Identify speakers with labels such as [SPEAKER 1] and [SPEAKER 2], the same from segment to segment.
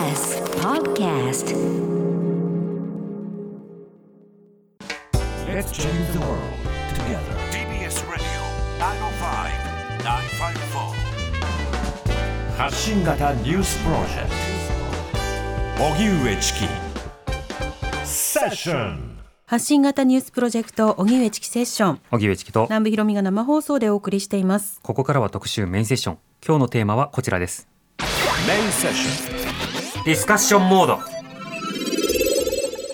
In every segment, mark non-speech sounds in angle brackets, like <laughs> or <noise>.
[SPEAKER 1] TBS Podcast.
[SPEAKER 2] Let's change the world together.
[SPEAKER 3] TBS Radio 905-954
[SPEAKER 2] 発信型ニュースプロジェクト。荻上チキ。セッション。
[SPEAKER 4] 発信型ニュースプロジェクト荻上チキセッション。
[SPEAKER 5] 荻上チキと。
[SPEAKER 4] 南部ひろみが生放送でお送りしています。
[SPEAKER 5] ここからは特集メインセッション。今日のテーマはこちらです。
[SPEAKER 2] メインセッシ
[SPEAKER 5] ディスカッションモード。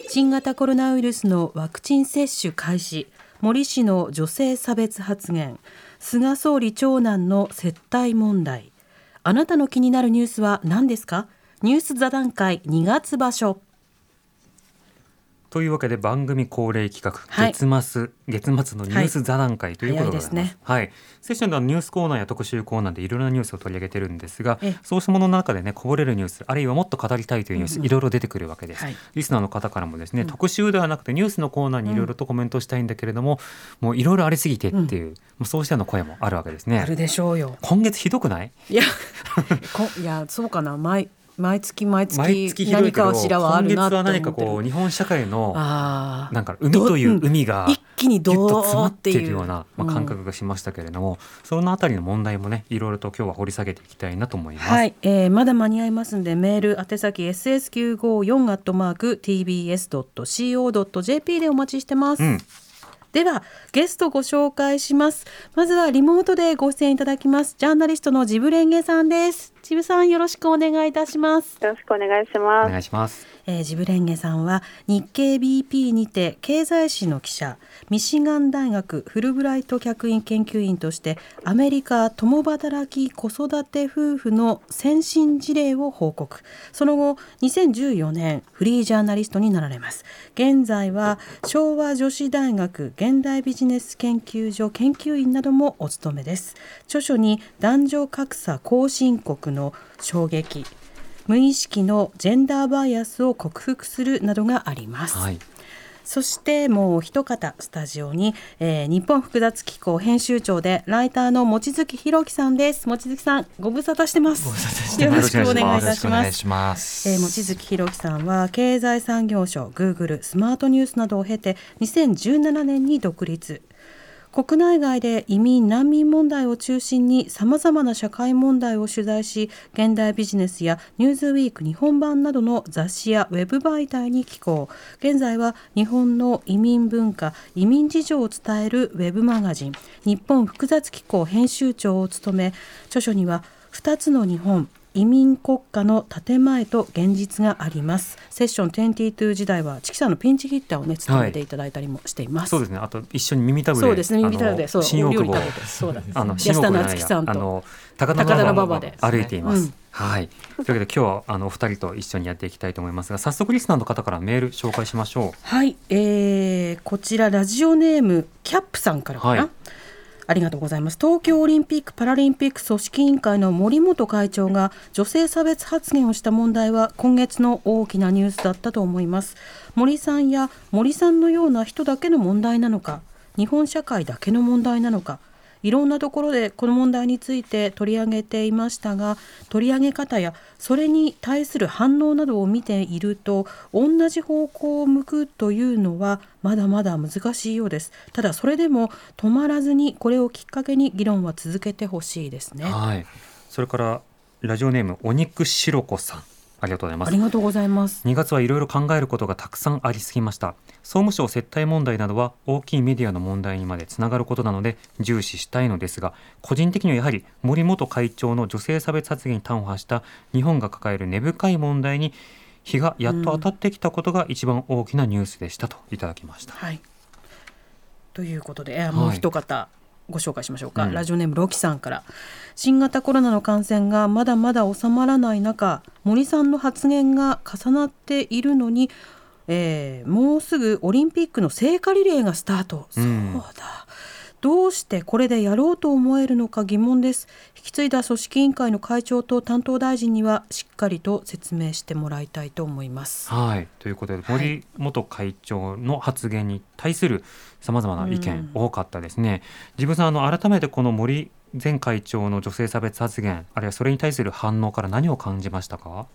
[SPEAKER 4] 新型コロナウイルスのワクチン接種開始。森氏の女性差別発言。菅総理長男の接待問題。あなたの気になるニュースは何ですか？ニュース座談会2月場所。
[SPEAKER 5] というわけで番組恒例企画、
[SPEAKER 4] はい。
[SPEAKER 5] 月末月末のニュース座談会ということでございます。はい、セッションではニュースコーナーや特集コーナーでいろいろなニュースを取り上げてるんですが
[SPEAKER 4] ええ、
[SPEAKER 5] そうしたものの中でねこぼれるニュース、あるいはもっと語りたいというニュース、いろいろ出てくるわけです。
[SPEAKER 4] はい。
[SPEAKER 5] リスナーの方からもですね、特集ではなくてニュースのコーナーにいろいろとコメントしたいんだけれども、もういろいろありすぎてっていう、もうそうしたような声もあるわけですね。
[SPEAKER 4] あるでしょうよ。
[SPEAKER 5] 今月ひどくない？
[SPEAKER 4] いやこいやそうかな。毎毎月毎月何かしらはあ
[SPEAKER 5] 今月
[SPEAKER 4] るなと思ってる
[SPEAKER 5] は何かこう日本社会のなんか海という海が
[SPEAKER 4] 一気にド
[SPEAKER 5] ぎゅっと
[SPEAKER 4] ー
[SPEAKER 5] 詰まって
[SPEAKER 4] い
[SPEAKER 5] るような、まあ、感覚がしましたけれども、そのあたりの問題もねいろいろと今日は掘り下げていきたいなと思います。
[SPEAKER 4] はい、えー、まだ間に合いますんでメール宛先 ss954 アットマーク tbs.co.jp でお待ちしてます、
[SPEAKER 5] うん
[SPEAKER 4] ではゲストご紹介しますまずはリモートでご出演いただきます。ジャーナリストのジブレンゲさん。ですジブさんよろしくお願いいたします
[SPEAKER 6] よろしくお願いし
[SPEAKER 5] お
[SPEAKER 6] ます。
[SPEAKER 5] 願いします。
[SPEAKER 4] えージブレンゲさんは日経 BP にて経済誌の記者ミシガン大学フルブライト客員研究員としてアメリカ共働き子育て夫婦の先進事例を報告その後2014年フリージャーナリストになられます現在は昭和女子大学現代ビジネス研究所研究員などもお務めです著書に男女格差後進国の衝撃無意識のジェンダーバイアスを克服するなどがあります、
[SPEAKER 5] はい。
[SPEAKER 4] そしてもう一方スタジオに、えー日本複雑機構編集長でライターの望月博樹さんです望月さんご無沙汰してますよろしくお願いいたします
[SPEAKER 7] します。
[SPEAKER 4] えー、望月博樹さんは経済産業省、グーグル、スマートニュースなどを経て2017年に独立。国内外で移民・難民問題を中心にさまざまな社会問題を取材し現代ビジネスやニューズウィーク日本版などの雑誌やウェブ媒体に寄稿。現在は日本の移民文化移民事情を伝えるウェブマガジン日本複雑機構編集長を務め著書には2つの日本移民国家の建前と現実があります。セッション22時代はチキさんのピンチヒッターをね務めていただいたりもしています、
[SPEAKER 5] そうですね。あと一緒に耳たぶで。
[SPEAKER 4] そうですね。耳たぶでそう
[SPEAKER 5] 新大久保。
[SPEAKER 4] そうだ
[SPEAKER 5] あの
[SPEAKER 4] 安田夏樹さんと。
[SPEAKER 5] あの高田
[SPEAKER 4] 馬
[SPEAKER 5] 馬場
[SPEAKER 4] 場で。
[SPEAKER 5] で歩いています。
[SPEAKER 4] うん。
[SPEAKER 5] はい。というわけで今日はあのお二人と一緒にやっていきたいと思いますが、早速リスナーの方からメール紹介しましょ
[SPEAKER 4] はい、えー、こちらラジオネームキャップさんからかな、
[SPEAKER 5] はい
[SPEAKER 4] ありがとうございます。東京オリンピック・パラリンピック組織委員会の森本会長が女性差別発言をした問題は今月の大きなニュースだったと思います。森さんや森さんのような人だけの問題なのか日本社会だけの問題なのかいろんなところでこの問題について取り上げていましたが取り上げ方やそれに対する反応などを見ていると同じ方向を向くというのはまだまだ難しいようですただそれでも止まらずにこれをきっかけに議論は続けてほしいです。ね
[SPEAKER 5] はい。それからラジオネームお肉しろこさん、ありがとうございます。
[SPEAKER 4] あり。がとうございます。
[SPEAKER 5] 2月はいろいろ考えることがたくさんありすぎました。総務省接待問題などは大きいメディアの問題にまでつながることなので重視したいのですが個人的にはやはり森元会長の女性差別発言に端を発した日本が抱える根深い問題に日がやっと当たってきたことが一番大きなニュースでしたといただきました、
[SPEAKER 4] はい。ということで、えーもう一方、ご紹介しましょうか、
[SPEAKER 5] うん。
[SPEAKER 4] ラジオネームロキさんから。新型コロナの感染がまだまだ収まらない中森さんの発言が重なっているのに、えーもうすぐオリンピックの聖火リレーがスタート、
[SPEAKER 5] うん。
[SPEAKER 4] そうだどうしてこれでやろうと思えるのか疑問です。引き継いだ組織委員会の会長と担当大臣にはしっかりと説明してもらいたいと思います。
[SPEAKER 5] はい、ということで
[SPEAKER 4] はい。
[SPEAKER 5] 森元会長の発言に対するさまざまな意見、
[SPEAKER 4] うん。
[SPEAKER 5] 多かったですね。自分さんあの改めてこの森前会長の女性差別発言あるいはそれに対する反応から何を感じましたか？
[SPEAKER 6] は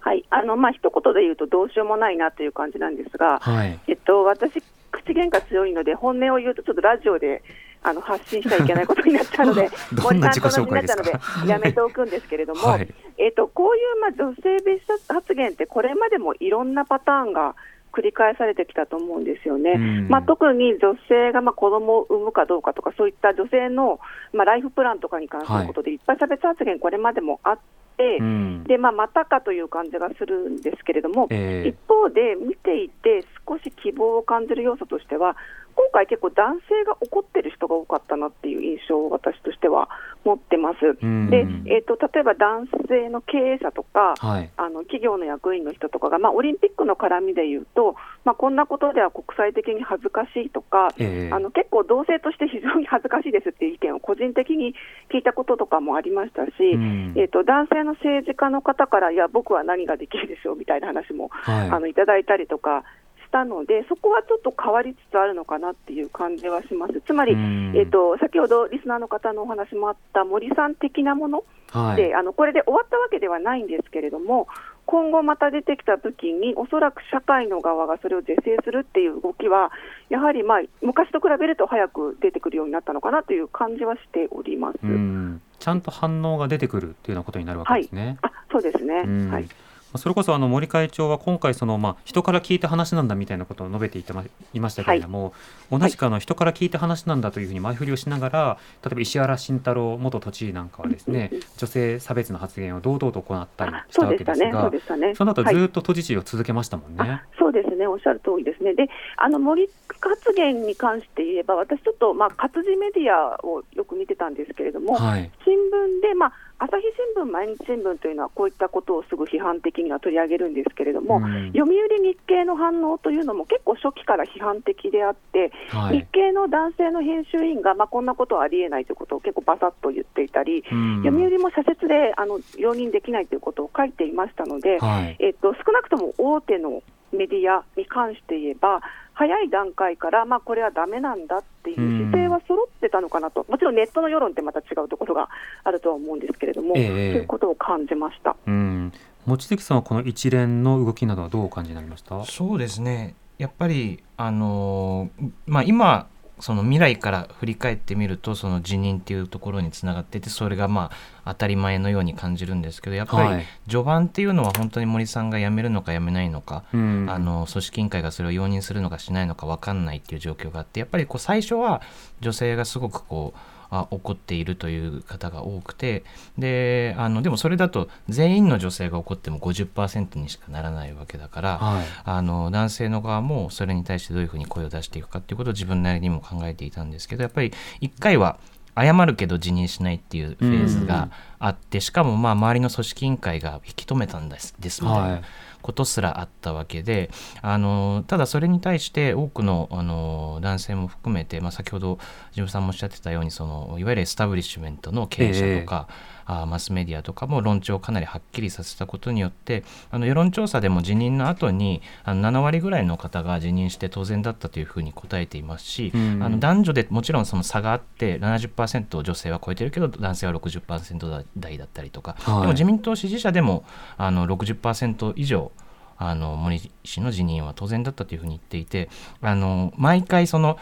[SPEAKER 3] はい、あのまあ一言で言うとどうしようもないなという感じなんですが、
[SPEAKER 5] はい。
[SPEAKER 3] えっと私口喧嘩強いので本音を言うとちょっとラジオであの発信しちゃいけないことになっちゃうので <laughs>
[SPEAKER 5] どんな自己紹介ですか？
[SPEAKER 3] でやめておくんですけれども、
[SPEAKER 5] はい。
[SPEAKER 3] えっとこういうまあ女性別発言ってこれまでもいろんなパターンが繰り返されてきたと思うんですよね。
[SPEAKER 5] うん
[SPEAKER 3] まあ、特に女性がまあ子供を産むかどうかとか、そういった女性のまあライフプランとかに関することで、いっぱい差別発言、これまでもあって、
[SPEAKER 5] うん。
[SPEAKER 3] でまあ、またかという感じがするんですけれども、
[SPEAKER 5] ええ
[SPEAKER 3] 一方で見ていて、少し希望を感じる要素としては、今回、結構男性が怒ってる人が多かったなっていう印象を私としては持ってます。
[SPEAKER 5] うん
[SPEAKER 3] でえー、と例えば男性の経営者とか、
[SPEAKER 5] はい。
[SPEAKER 3] あの企業の役員の人とかが、まあ、オリンピックの絡みで言うと、まあ、こんなことでは国際的に恥ずかしいとか、
[SPEAKER 5] ええ
[SPEAKER 3] あの結構、同性として非常に恥ずかしいですっていう意見を個人的に聞いたこととかもありましたし、
[SPEAKER 5] うん
[SPEAKER 3] えー、と男性の政治家の方から、いや、僕は何ができるでしょうみたいな話も、
[SPEAKER 5] はい。
[SPEAKER 3] あのいただいたりとかしたので、そこはちょっと変わりつつあるのかなっていう感じはします。つまり、
[SPEAKER 5] うん
[SPEAKER 3] えー、と先ほどリスナーの方のお話もあった森さん的なもの、
[SPEAKER 5] はい。
[SPEAKER 3] であのこれで終わったわけではないんですけれども、今後また出てきたときに、おそらく社会の側がそれを是正するっていう動きは、やはりまあ昔と比べると早く出てくるようになったのかなという感じはしております。
[SPEAKER 5] うん。ちゃんと反応が出てくるっていうようなことになるわけですね。
[SPEAKER 3] あそうですね、
[SPEAKER 5] うん
[SPEAKER 3] はい、
[SPEAKER 5] それこそあの森会長は今回そのまあ人から聞いた話なんだみたいなことを述べていてまいましたけれども、同じくあの人から聞いた話なんだというふうに前振りをしながら例えば石原慎太郎元都知事なんかはですね女性差別の発言を堂々と行ったり
[SPEAKER 3] あ
[SPEAKER 5] したわけですが
[SPEAKER 3] ね。
[SPEAKER 5] その後
[SPEAKER 3] はい
[SPEAKER 5] ずっと都知事を続けましたもんね。
[SPEAKER 3] あそうですね、おっしゃる通りですね、であの森発言に関して言えば、私、ちょっと、まあ、活字メディアをよく見てたんですけれども、
[SPEAKER 5] はい。
[SPEAKER 3] 新聞で、まあ、朝日新聞、毎日新聞というのは、こういったことをすぐ批判的には取り上げるんですけれども、
[SPEAKER 5] うん。
[SPEAKER 3] 読売日経の反応というのも結構初期から批判的であって、
[SPEAKER 5] はい。
[SPEAKER 3] 日経の男性の編集員が、まあ、こんなことはありえないということを結構バサッと言っていたり、
[SPEAKER 5] うん。
[SPEAKER 3] 読売も社説であの容認できないということを書いていましたので、
[SPEAKER 5] はい。
[SPEAKER 3] えっと、少なくとも大手のメディアに関して言えば、早い段階から、まあ、これはだめなんだっていう姿勢は揃ってたのかなと、もちろんネットの世論ってまた違うところがあるとは思うんですけれども、
[SPEAKER 5] ええ。
[SPEAKER 3] そういうことを感じました。
[SPEAKER 5] うん。望月さんはこの一連の動きなどはどうお感じになりました？
[SPEAKER 6] そうですね。やっぱりあのーまあ今その未来から振り返ってみるとその辞任っていうところにつながっててそれがまあ当たり前のように感じるんですけどやっぱり
[SPEAKER 5] はい。
[SPEAKER 6] 序盤っていうのは本当に森さんが辞めるのか辞めないのか、
[SPEAKER 5] うん。
[SPEAKER 6] あの組織委員会がそれを容認するのかしないのか分かんないっていう状況があってやっぱりこう最初は女性がすごくこうあ怒っているという方が多くてであのでもそれだと全員の女性が怒っても50%にしかならないわけだから、
[SPEAKER 5] はい。
[SPEAKER 6] あの男性の側もそれに対してどういうふうに声を出していくかっていうことを自分なりにも考えていたんですけどやっぱり一回は謝るけど辞任しないっていうフェーズがあって、しかもまあ周りの組織委員会が引き止めたんですですみたい
[SPEAKER 5] は
[SPEAKER 6] ないことすらあったわけで、あのただそれに対して多くのあの男性も含めて、まあ、先ほどジムさんもおっしゃってたようにそのいわゆるエスタブリッシュメントの経営者とか、あマスメディアとかも論調をかなりはっきりさせたことによってあの世論調査でも辞任の後にあの7割ぐらいの方が辞任して当然だったというふうに答えていますし、
[SPEAKER 5] うん。
[SPEAKER 6] あの男女でもちろんその差があって70%女性は超えてるけど男性は60%台だったりとか、
[SPEAKER 5] はい。
[SPEAKER 6] でも自民党支持者でもあの60%以上あの森氏の辞任は当然だったというふうに言っていてあの毎回その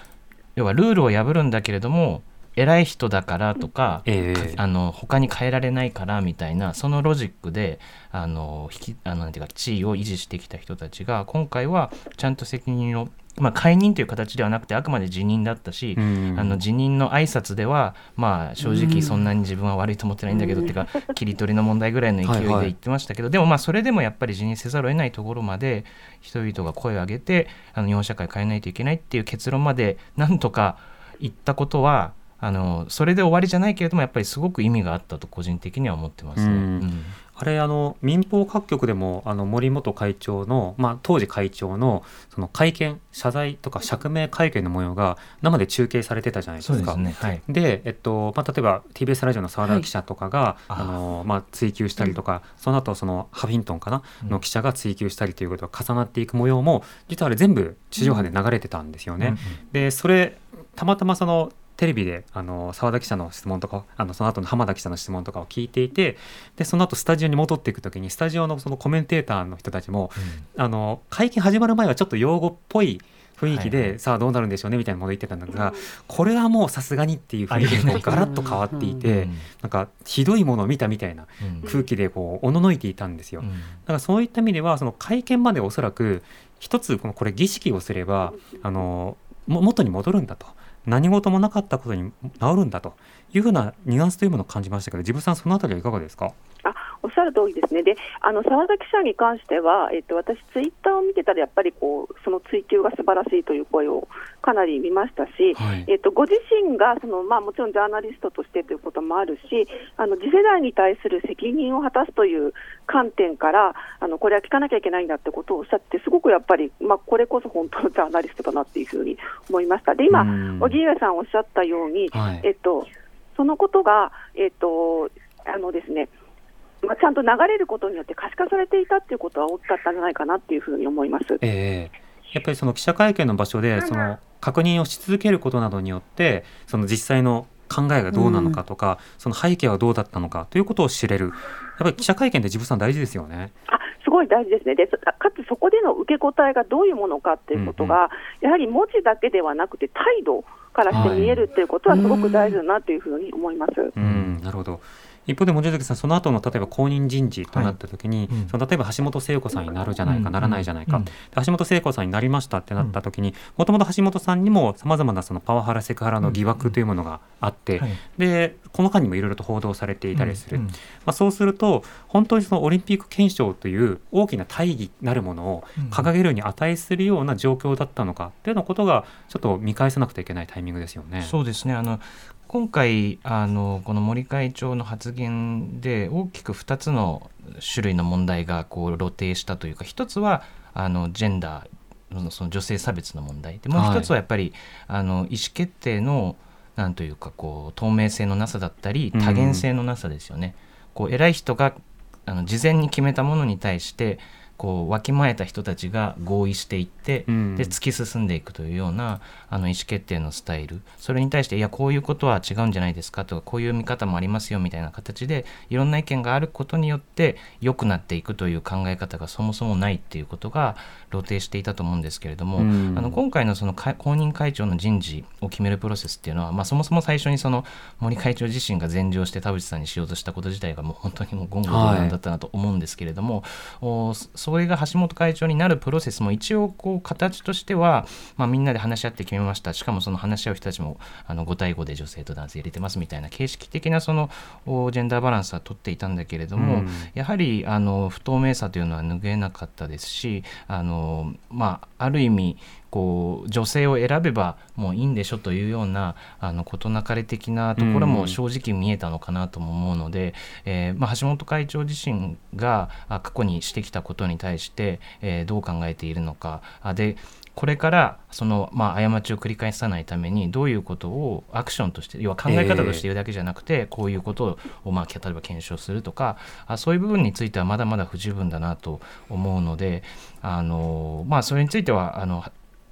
[SPEAKER 6] 要はルールを破るんだけれども偉い人だからとか、
[SPEAKER 5] ええ。
[SPEAKER 6] あの他に変えられないからみたいなそのロジックであの引きあのなんていうか地位を維持してきた人たちが今回はちゃんと責任を、まあ、解任という形ではなくてあくまで辞任だったし、
[SPEAKER 5] うん。
[SPEAKER 6] あの辞任の挨拶ではまあ正直そんなに自分は悪いと思ってないんだけど、っていうか <laughs> 切り取りの問題ぐらいの勢いで言ってましたけど、でもまあそれでもやっぱり辞任せざるを得ないところまで人々が声を上げてあの日本社会変えないといけないっていう結論までなんとか言ったことはあのそれで終わりじゃないけれどもやっぱりすごく意味があったと個人的には思ってますね。
[SPEAKER 5] うん
[SPEAKER 6] うん
[SPEAKER 5] あれあの民放各局でもあの森元会長の、まあ、当時会長のその会見謝罪とか釈明会見の模様が生で中継されてたじゃないですか。
[SPEAKER 6] ですね。はい。
[SPEAKER 5] で、えっとまあ、例えば TBS ラジオの澤田記者とかが、
[SPEAKER 6] はい
[SPEAKER 5] あのまあ、追及したりとか、その後そのハフィントンかな、
[SPEAKER 6] うん
[SPEAKER 5] の記者が追及したりということが重なっていく模様も実はあれ全部地上波で流れてたんですよね。でそれたまたまそのテレビであの澤田記者の質問とかあのその後の浜田記者の質問とかを聞いていてでその後スタジオに戻っていく時にスタジオのそのコメンテーターの人たちも、あの会見始まる前はちょっと用語っぽい雰囲気で、
[SPEAKER 6] はい
[SPEAKER 5] さあどうなるんでしょうねみたいなこと言ってたんだが、これはもうさすがにっていう雰囲気がガラッと変わっていて、
[SPEAKER 6] うん。
[SPEAKER 5] なんかひどいものを見たみたいな
[SPEAKER 6] うん。
[SPEAKER 5] 空気でこうおののいていたんですよ。
[SPEAKER 6] うん。
[SPEAKER 5] だからそういった意味ではその会見までおそらく一つこのこれ儀式をすればあのも元に戻るんだと何事もなかったことに治るんだというふうなニュアンスというものを感じましたけど自分さんそのあたりはいかがですか？
[SPEAKER 3] あおっしゃる通りですね、であの澤田記者に関しては、えっと、私、ツイッターを見てたら、やっぱりこうその追及が素晴らしいという声をかなり見ましたし、
[SPEAKER 5] はい。
[SPEAKER 3] えっと、ご自身がその、まあ、もちろんジャーナリストとしてということもあるし、あの次世代に対する責任を果たすという観点から、あのこれは聞かなきゃいけないんだってことをおっしゃって、すごくやっぱり、まあ、これこそ本当のジャーナリストだなっていうふうに思いました。で今
[SPEAKER 5] うん。
[SPEAKER 3] 荻上さんおっしゃったように、
[SPEAKER 5] はい。
[SPEAKER 3] えっと、そのことが、えっと、あのですね、まあ、ちゃんと流れることによって可視化されていたっていうことは大きかったんじゃないかなっていうふうに思います。
[SPEAKER 5] ええやっぱりその記者会見の場所でその確認をし続けることなどによってその実際の考えがどうなのかとか、その背景はどうだったのかということを知れる。やっぱり記者会見って自分さん大事ですよね。
[SPEAKER 3] あすごい大事ですね。で、かつそこでの受け答えがどういうものかっていうことが、やはり文字だけではなくて、態度からして見えるっていうことは、すごく大事だなというふうに思います。
[SPEAKER 5] うん、なるほど。一方で望月さん、その後の例えば公認人事となったときに、
[SPEAKER 6] はいうん。
[SPEAKER 5] その例えば橋本聖子さんになるじゃないか、
[SPEAKER 6] うん。
[SPEAKER 5] ならないじゃないか、
[SPEAKER 6] うん。
[SPEAKER 5] で橋本聖子さんになりましたってなったときに、もともと橋本さんにもさまざまなそのパワハラ、セクハラの疑惑というものがあって、
[SPEAKER 6] はい。
[SPEAKER 5] でこの間にもいろいろと報道されていたりする、
[SPEAKER 6] うん。うん
[SPEAKER 5] まあ、そうすると、本当にそのオリンピック憲章という大きな大義なるものを掲げるに値するような状況だったのかというようなことが、ちょっと見返さなくてはいけないタイミングですよね。
[SPEAKER 6] そうですねあの今回あのこの森会長の発言で大きく2つの種類の問題がこう露呈したというか一つはあのジェンダーのその女性差別の問題でもう一つはやっぱり、あの意思決定のなんというかこう透明性のなさだったり
[SPEAKER 5] うん
[SPEAKER 6] 多元性のなさですよね。こう偉い人があの事前に決めたものに対してこうわきまえた人たちが合意していって、
[SPEAKER 5] うん。
[SPEAKER 6] で突き進んでいくというようなあの意思決定のスタイル。それに対していやこういうことは違うんじゃないですかとかこういう見方もありますよみたいな形でいろんな意見があることによって良くなっていくという考え方がそもそもないっていうことが露呈していたと思うんですけれども、
[SPEAKER 5] うん。
[SPEAKER 6] あの今回のその会公認会長の人事を決めるプロセスっていうのは、まあ、そもそも最初にその森会長自身が前場して田淵さんにしようとしたこと自体がもう本当にもう言語道断だったなと思うんですけれども、おそそれが橋本会長になるプロセスも一応こう形としては、まあ、みんなで話し合って決めました。しかもその話し合う人たちもあの5対5で女性と男性入れてますみたいな形式的なそのおジェンダーバランスは取っていたんだけれども、
[SPEAKER 5] うん。
[SPEAKER 6] やはりあの不透明さというのは拭えなかったですしあの、まあ、ある意味こう女性を選べばもういいんでしょというようなあの事なかれ的なところも正直見えたのかなとも思うので、えーまあ、橋本会長自身があ過去にしてきたことに対して、えーどう考えているのか。あでこれからその、まあ、過ちを繰り返さないためにどういうことをアクションとして要は考え方として言うだけじゃなくて、こういうことを、まあ、例えば検証するとかあそういう部分についてはまだまだ不十分だなと思うのであの、まあ、それについてはあの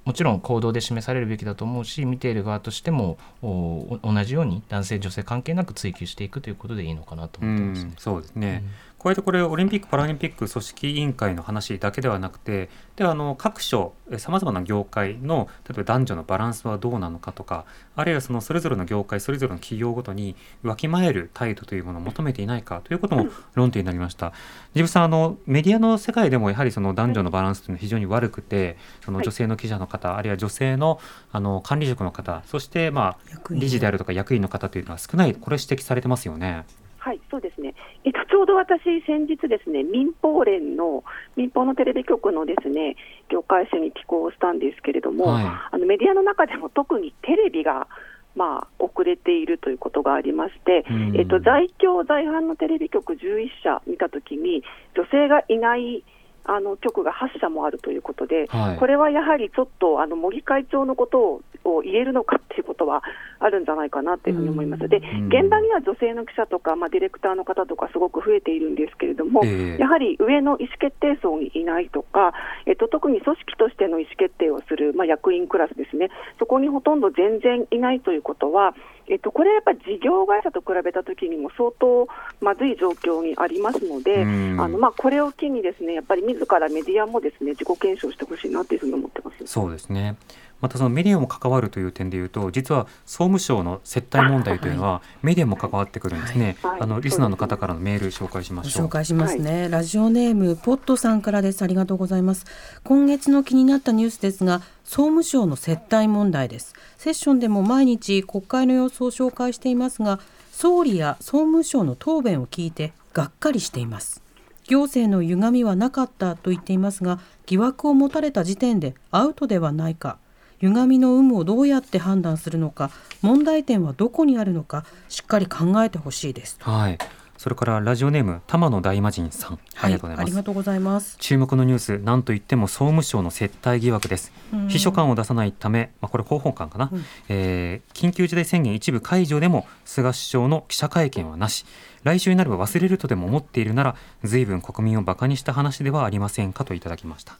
[SPEAKER 6] もちろん行動で示されるべきだと思うし見ている側としてもお同じように男性女性関係なく追求していくということでいいのかなと
[SPEAKER 5] う
[SPEAKER 6] 思ってますね
[SPEAKER 5] ん。そうですね、こうやってこれオリンピック・パラリンピック組織委員会の話だけではなくてではあの各所さまざまな業界の例えば男女のバランスはどうなのかとかあるいはそのそれぞれの業界それぞれの企業ごとにわきまえる態度というものを求めていないかということも論点になりました。ジブさんあのメディアの世界でもやはりその男女のバランスというのは非常に悪くてその女性の記者の方、あるいは女性のあの管理職の方そしてまあ理事であるとか役員の方というのは少ないこれ指摘されてますよね。
[SPEAKER 3] はい、そうですね。えっと、ちょうど私、先日ですね、民放連の、民放のテレビ局のですね、業界誌に寄稿したんですけれども、
[SPEAKER 5] はい
[SPEAKER 3] あのメディアの中でも特にテレビが、まあ、遅れているということがありまして、
[SPEAKER 5] うん
[SPEAKER 3] えっと、在京在阪のテレビ局11社見たときに、女性がいないあの局が8社もあるということで、
[SPEAKER 5] はい。
[SPEAKER 3] これはやはりちょっとあの森会長のことをを言えるのかっていうことはあるんじゃないかなというふうに思います。で、現場には女性の記者とか、まあ、ディレクターの方とか、すごく増えているんですけれども、
[SPEAKER 5] ええ。
[SPEAKER 3] やはり上の意思決定層にいないとか、えっと、特に組織としての意思決定をする、まあ、役員クラスですね、そこにほとんど全然いないということは、えっと、これやっぱり事業会社と比べたときにも相当まずい状況にありますので、
[SPEAKER 5] うん。
[SPEAKER 3] あのまあ、これを機にですねやっぱり自らメディアもですね自己検証してほしいなというふうに思ってます。
[SPEAKER 5] そうですね。またそのメディアも関わるという点でいうと、実は総務省の接待問題というのはメディアも関わってくるんですね。
[SPEAKER 3] はい
[SPEAKER 5] あのリスナーの方からのメール紹介しま
[SPEAKER 4] ご
[SPEAKER 5] しょう。
[SPEAKER 4] 紹介しますね、ラジオネームポットさんからですありがとうございます今月の気になったニュースですが総務省の接待問題ですセッションでも毎日国会の様子を紹介していますが総理や総務省の答弁を聞いてがっかりしています行政の歪みはなかったと言っていますが疑惑を持たれた時点でアウトではないか歪みの有無をどうやって判断するのか問題点はどこにあるのかしっかり考えてほしいです
[SPEAKER 5] はい。それからラジオネーム玉野大魔神さん、ありがとうございます。
[SPEAKER 4] ありがとうございます。
[SPEAKER 5] 注目のニュース、なんといっても総務省の接待疑惑です。
[SPEAKER 4] うん。
[SPEAKER 5] 秘書官を出さないため、まあ、これ広報官かな、
[SPEAKER 4] うん。
[SPEAKER 5] えー緊急事態宣言一部解除でも菅首相の記者会見はなし。来週になれば忘れるとでも思っているなら随分国民をバカにした話ではありませんかといただきました。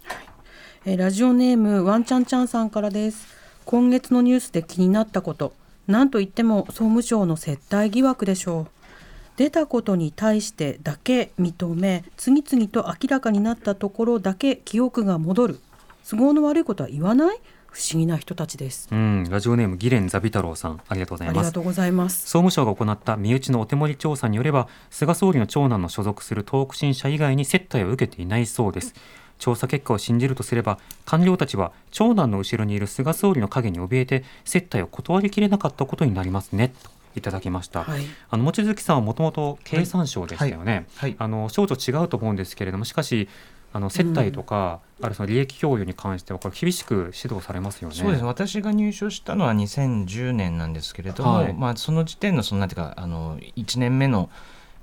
[SPEAKER 4] えーラジオネームワンちゃんちゃんさんからです。今月のニュースで気になったこと。何と言っても総務省の接待疑惑でしょう出たことに対してだけ認め次々と明らかになったところだけ記憶が戻る。都合の悪いことは言わない？不思議な人たちです。
[SPEAKER 5] うんラジオネームギレンザビ太郎さんありがとうございます。
[SPEAKER 4] ありがとうございます。
[SPEAKER 5] 総務省が行った身内のお手盛り調査によれば菅総理の長男の所属する東北新社以外に接待を受けていないそうです。調査結果を信じるとすれば官僚たちは長男の後ろにいる菅総理の陰に怯えて接待を断りきれなかったことになりますね。といただきました、
[SPEAKER 4] はい。
[SPEAKER 5] あの望月さんはもともと経産省でしたよね、
[SPEAKER 6] はい。はい。
[SPEAKER 5] あの省庁違うと思うんですけれどもしかしあの接待とか、あるいはその利益供与に関してはこれ厳しく指導されますよね。
[SPEAKER 6] そうです。ね私が入所したのは2010年なんですけれども、
[SPEAKER 5] はい。
[SPEAKER 6] まあ、その時点のそのなんていうかあの1年目の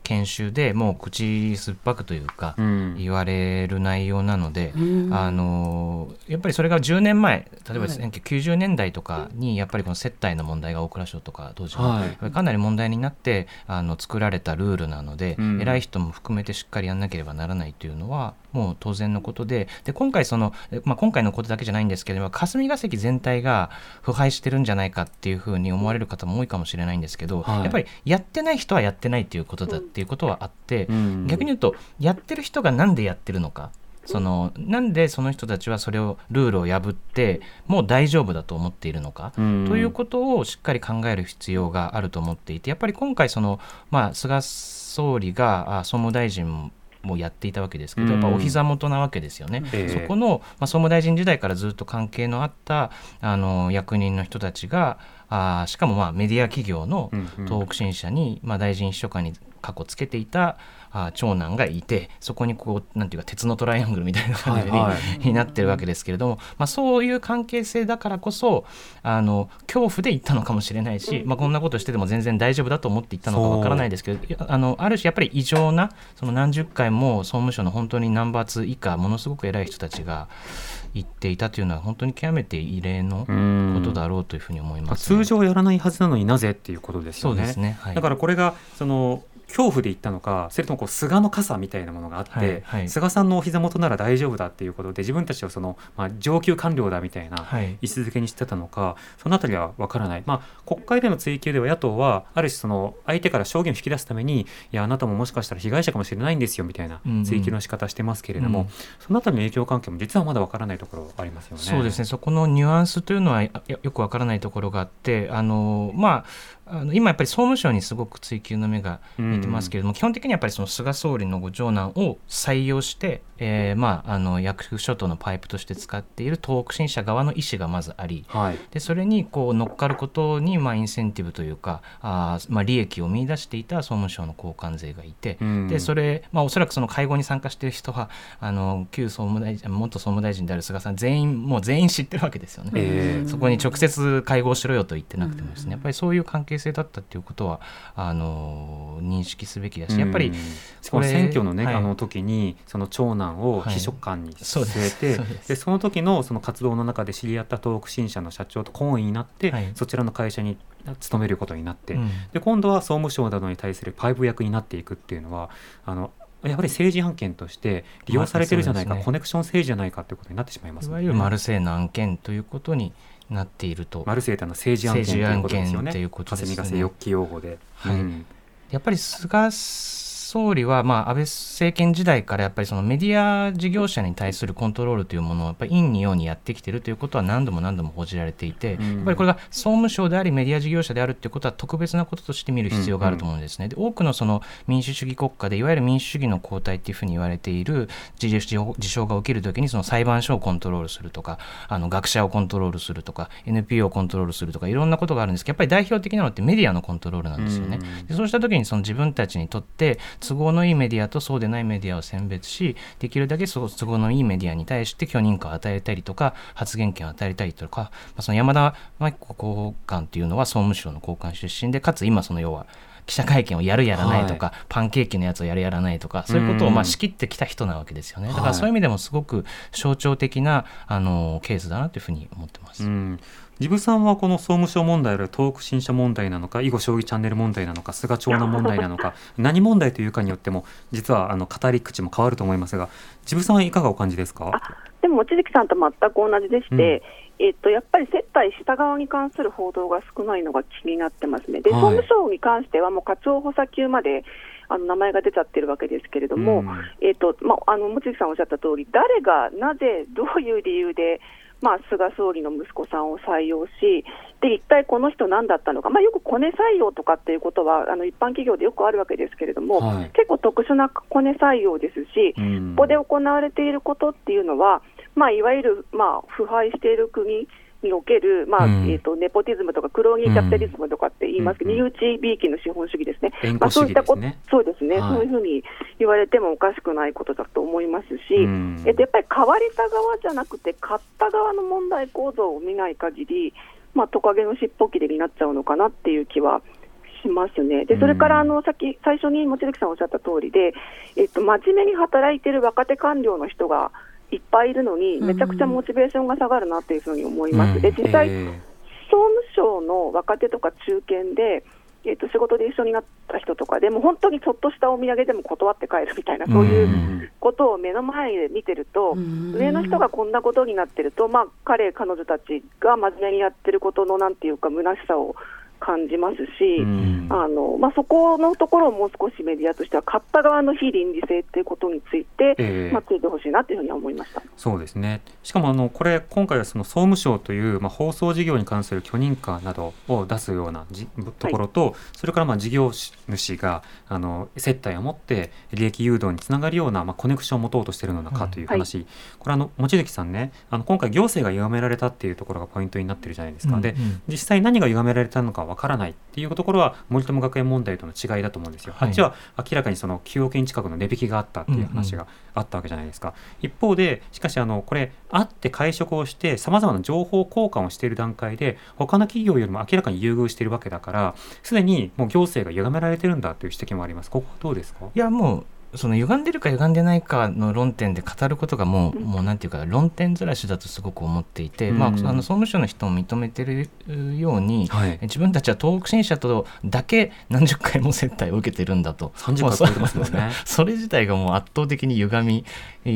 [SPEAKER 6] 研修でもう口酸っぱくというか、
[SPEAKER 5] うん。
[SPEAKER 6] 言われる内容なので、
[SPEAKER 4] うん。
[SPEAKER 6] あのやっぱりそれが10年前例えば
[SPEAKER 4] はい。
[SPEAKER 6] 1990年代とかにやっぱりこの接待の問題が大蔵省とか当時は、かなり問題になってあの作られたルールなので、
[SPEAKER 5] うん。
[SPEAKER 6] 偉い人も含めてしっかりやんなければならないというのはもう当然のことでで今回その、えまあ、今回のことだけじゃないんですけれども霞が関全体が腐敗してるんじゃないかっていうふうに思われる方も多いかもしれないんですけど、
[SPEAKER 5] はい。
[SPEAKER 6] やっぱりやってない人はやってないっていうことだっていうことはあって、
[SPEAKER 5] うん。
[SPEAKER 6] 逆に言うとやってる人がなんでやってるのかそのなんでその人たちはそれをルールを破ってもう大丈夫だと思っているのか、
[SPEAKER 5] うん。
[SPEAKER 6] ということをしっかり考える必要があると思っていてやっぱり今回その、まあ、菅総理があ総務大臣もやっていたわけですけど、
[SPEAKER 5] うん
[SPEAKER 6] やっぱお膝元なわけですよね。
[SPEAKER 5] ええ。
[SPEAKER 6] そこの、まあ、総務大臣時代からずっと関係のあったあの役人の人たちがあしかもまあメディア企業の東北新社に、まあ、大臣秘書官に過去つけていたあ長男がいてそこにこうなんていうか鉄のトライアングルみたいな感じに,、
[SPEAKER 5] はいは
[SPEAKER 6] になってるわけですけれども、まあ、そういう関係性だからこそあの恐怖で言ったのかもしれないし、まあ、こんなことしてても全然大丈夫だと思って言ったのかわからないですけどあのある種やっぱり異常なその何十回も総務省の本当にナンバー2以下ものすごく偉い人たちが言っていたというのは本当に極めて異例の
[SPEAKER 5] うん。
[SPEAKER 6] ことだろうというふうに思います、
[SPEAKER 5] 通常やらないはずなのになぜっていうことです
[SPEAKER 6] そう
[SPEAKER 5] よね。
[SPEAKER 6] ですね、はい、
[SPEAKER 5] だからこれがその恐怖で言ったのかそれともこう菅の傘みたいなものがあって、
[SPEAKER 6] はいはい。
[SPEAKER 5] 菅さんのお膝元なら大丈夫だっていうことで自分たちをその、まあ、上級官僚だみたいな
[SPEAKER 6] はい。
[SPEAKER 5] 位置づけにしてたのかそのあたりは分からない、まあ、国会での追及では野党はある種その相手から証言を引き出すためにいやあなたももしかしたら被害者かもしれないんですよみたいな
[SPEAKER 6] うんうん。
[SPEAKER 5] 追及の仕方してますけれども、
[SPEAKER 6] うん。
[SPEAKER 5] そのあたりの影響関係も実はまだ分からないところありますよね。
[SPEAKER 6] そうですね。そこのニュアンスというのはやよくわからないところがあってあの、まあ、あの今やっぱり総務省にすごく追及の目が向いてますけれども、基本的にやっぱりその菅総理のご長男を採用して、えーまあ、あの役所とのパイプとして使っている東北新社側の意思がまずあり
[SPEAKER 5] はい。
[SPEAKER 6] でそれにこう乗っかることに、まあ、インセンティブというかあー、まあ、利益を見出していた総務省の交換税がいて、
[SPEAKER 5] うん。
[SPEAKER 6] でそれ、まあ、おそらくその会合に参加している人はあの旧総務大臣元総務大臣である菅さん全員もう全員知ってるわけですよね。
[SPEAKER 5] ええ。
[SPEAKER 6] そこに直接会合しろよと言ってなくてもですね、やっぱりそういう関係性だったっていうことはあの認識すべきだしやっぱり
[SPEAKER 5] うんしかも選挙のね、
[SPEAKER 6] はい。
[SPEAKER 5] あの時にその長男を秘書官に据えて、
[SPEAKER 6] そうです。
[SPEAKER 5] でその時のその活動の中で知り合った東北新社の社長と懇意になって、
[SPEAKER 6] はい。
[SPEAKER 5] そちらの会社に勤めることになって、
[SPEAKER 6] うん。
[SPEAKER 5] で今度は総務省などに対するパイプ役になっていくっていうのはあのやはり政治案件として利用されてるじゃないか、
[SPEAKER 6] まあね。
[SPEAKER 5] コネクション政治じゃないかということになってしまいますね。
[SPEAKER 6] いわゆるマルセイの案件ということになっていると
[SPEAKER 5] マルセイというのは政治案件ということですよね。
[SPEAKER 6] 政治案件ということですね。はい
[SPEAKER 5] うん
[SPEAKER 6] やっぱり菅総理は、まあ、安倍政権時代からやっぱりそのメディア事業者に対するコントロールというものをやっぱり陰に陽にやってきているということは何度も何度も報じられていて、
[SPEAKER 5] うん
[SPEAKER 6] やっぱりこれが総務省でありメディア事業者であるということは特別なこととして見る必要があると思うんですね。で多くのその民主主義国家でいわゆる民主主義の後退っていうふうに言われている事象が起きるときにその裁判所をコントロールするとかあの学者をコントロールするとか NPO をコントロールするとかいろんなことがあるんですけどやっぱり代表的なのってメディアのコントロールなんですよね。
[SPEAKER 5] うん
[SPEAKER 6] でそうした時にその自分たちにとって都合のいいメディアとそうでないメディアを選別しできるだけそう都合のいいメディアに対して許認可を与えたりとか発言権を与えたりとか、まあ、その山田真紀子高官というのは総務省の高官出身でかつ今その要は記者会見をやるやらないとか、パンケーキのやつをやるやらないとかそういうことをまあ仕切ってきた人なわけですよね。だからそういう意味でもすごく象徴的なあのケースだなというふうに思ってます。
[SPEAKER 5] うんジブさんはこの総務省問題あるいは東北新社問題なのか囲碁将棋チャンネル問題なのか菅長男問題なのか <laughs> 何問題というかによっても実はあの語り口も変わると思いますがジブさんはいかがお感じですか？
[SPEAKER 3] でも望月さんと全く同じでして、えっと、やっぱり接待した側に関する報道が少ないのが気になってますね、で
[SPEAKER 5] はい。
[SPEAKER 3] 総務省に関しては、もう課長補佐級まであの名前が出ちゃってるわけですけれども、
[SPEAKER 5] うん。
[SPEAKER 3] えっとまあ、あの望月さんおっしゃった通り、誰がなぜ、どういう理由で、まあ、菅総理の息子さんを採用し、で一体この人、何だったのか、まあ、よくコネ採用とかっていうことは、あの一般企業でよくあるわけですけれども、
[SPEAKER 5] はい。
[SPEAKER 3] 結構特殊なコネ採用ですし、
[SPEAKER 5] うん。
[SPEAKER 3] ここで行われていることっていうのは、まあ、いわゆる、まあ、腐敗している国における、まあ
[SPEAKER 6] うん。
[SPEAKER 3] えー、とネポティズムとかクローニーキャピタリズムとかって言いますけど、
[SPEAKER 5] うん。
[SPEAKER 3] 身内びいきの資本主義ですね、そういったこと。そうですね、
[SPEAKER 5] はい。
[SPEAKER 3] そういうふうに言われてもおかしくないことだと思いますし、
[SPEAKER 5] うん。
[SPEAKER 3] えっと、やっぱり買われた側じゃなくて、買った側の問題構造を見ない限り、まあ、トカゲの尻尾切れになっちゃうのかなっていう気はしますね。でそれからあのさっき最初に望月さんおっしゃった通りで、えっと、真面目に働いている若手官僚の人がいっぱいいるのに、めちゃくちゃモチベーションが下がるなっていうふうに思います。
[SPEAKER 6] うん。
[SPEAKER 3] で実際、
[SPEAKER 5] え
[SPEAKER 3] 総務省の若手とか中堅で、えっと仕事で一緒になった人とかでも本当にちょっとしたお土産でも断って帰るみたいな、そういう
[SPEAKER 5] うん
[SPEAKER 3] ことを目の前で見てると、
[SPEAKER 4] うん。
[SPEAKER 3] 上の人がこんなことになってると、まあ、彼、彼女たちが真面目にやってることのなんていうか、虚しさを感じますし、
[SPEAKER 5] うん。
[SPEAKER 3] あのまあ、そこのところをもう少しメディアとしては、買った側の非倫理性っていうことについて、
[SPEAKER 5] ええ。
[SPEAKER 3] まあ、ついてほしいなというふうには思いました。
[SPEAKER 5] そうですね。しかもあのこれ今回はその総務省という、まあ、放送事業に関する許認可などを出すようなじところと、それからまあ事業主があの接待を持って利益誘導につながるような、まあ、コネクションを持とうとしているのかという話、これあの望月さんねあの今回行政が歪められたっていうところがポイントになってるじゃないですか、で
[SPEAKER 6] うん。
[SPEAKER 5] 実際何が歪められたのかわからないっていうところは森友学園問題との違いだと思うんですよ。
[SPEAKER 6] はい
[SPEAKER 5] あっちは明らかにその9億円近くの値引きがあったっていう話があったわけじゃないですか。一方でしかしあのこれ会って会食をしてさまざまな情報交換をしている段階で他の企業よりも明らかに優遇しているわけだからすでにもう行政が歪められてるんだという指摘もあります。ここはどうですか？
[SPEAKER 6] いやもうその歪んでるか歪んでないかの論点で語ることがもう,、もうなんていうか論点ずらしだとすごく思っていて、
[SPEAKER 5] うん。
[SPEAKER 6] まあ、あの総務省の人も認めてるように、
[SPEAKER 5] はい。
[SPEAKER 6] 自分たちは東北新社とだけ何十回も接待を受けてるんだと。
[SPEAKER 5] 30回超えてますもんね。<laughs>
[SPEAKER 6] それ自体がもう圧倒的に歪み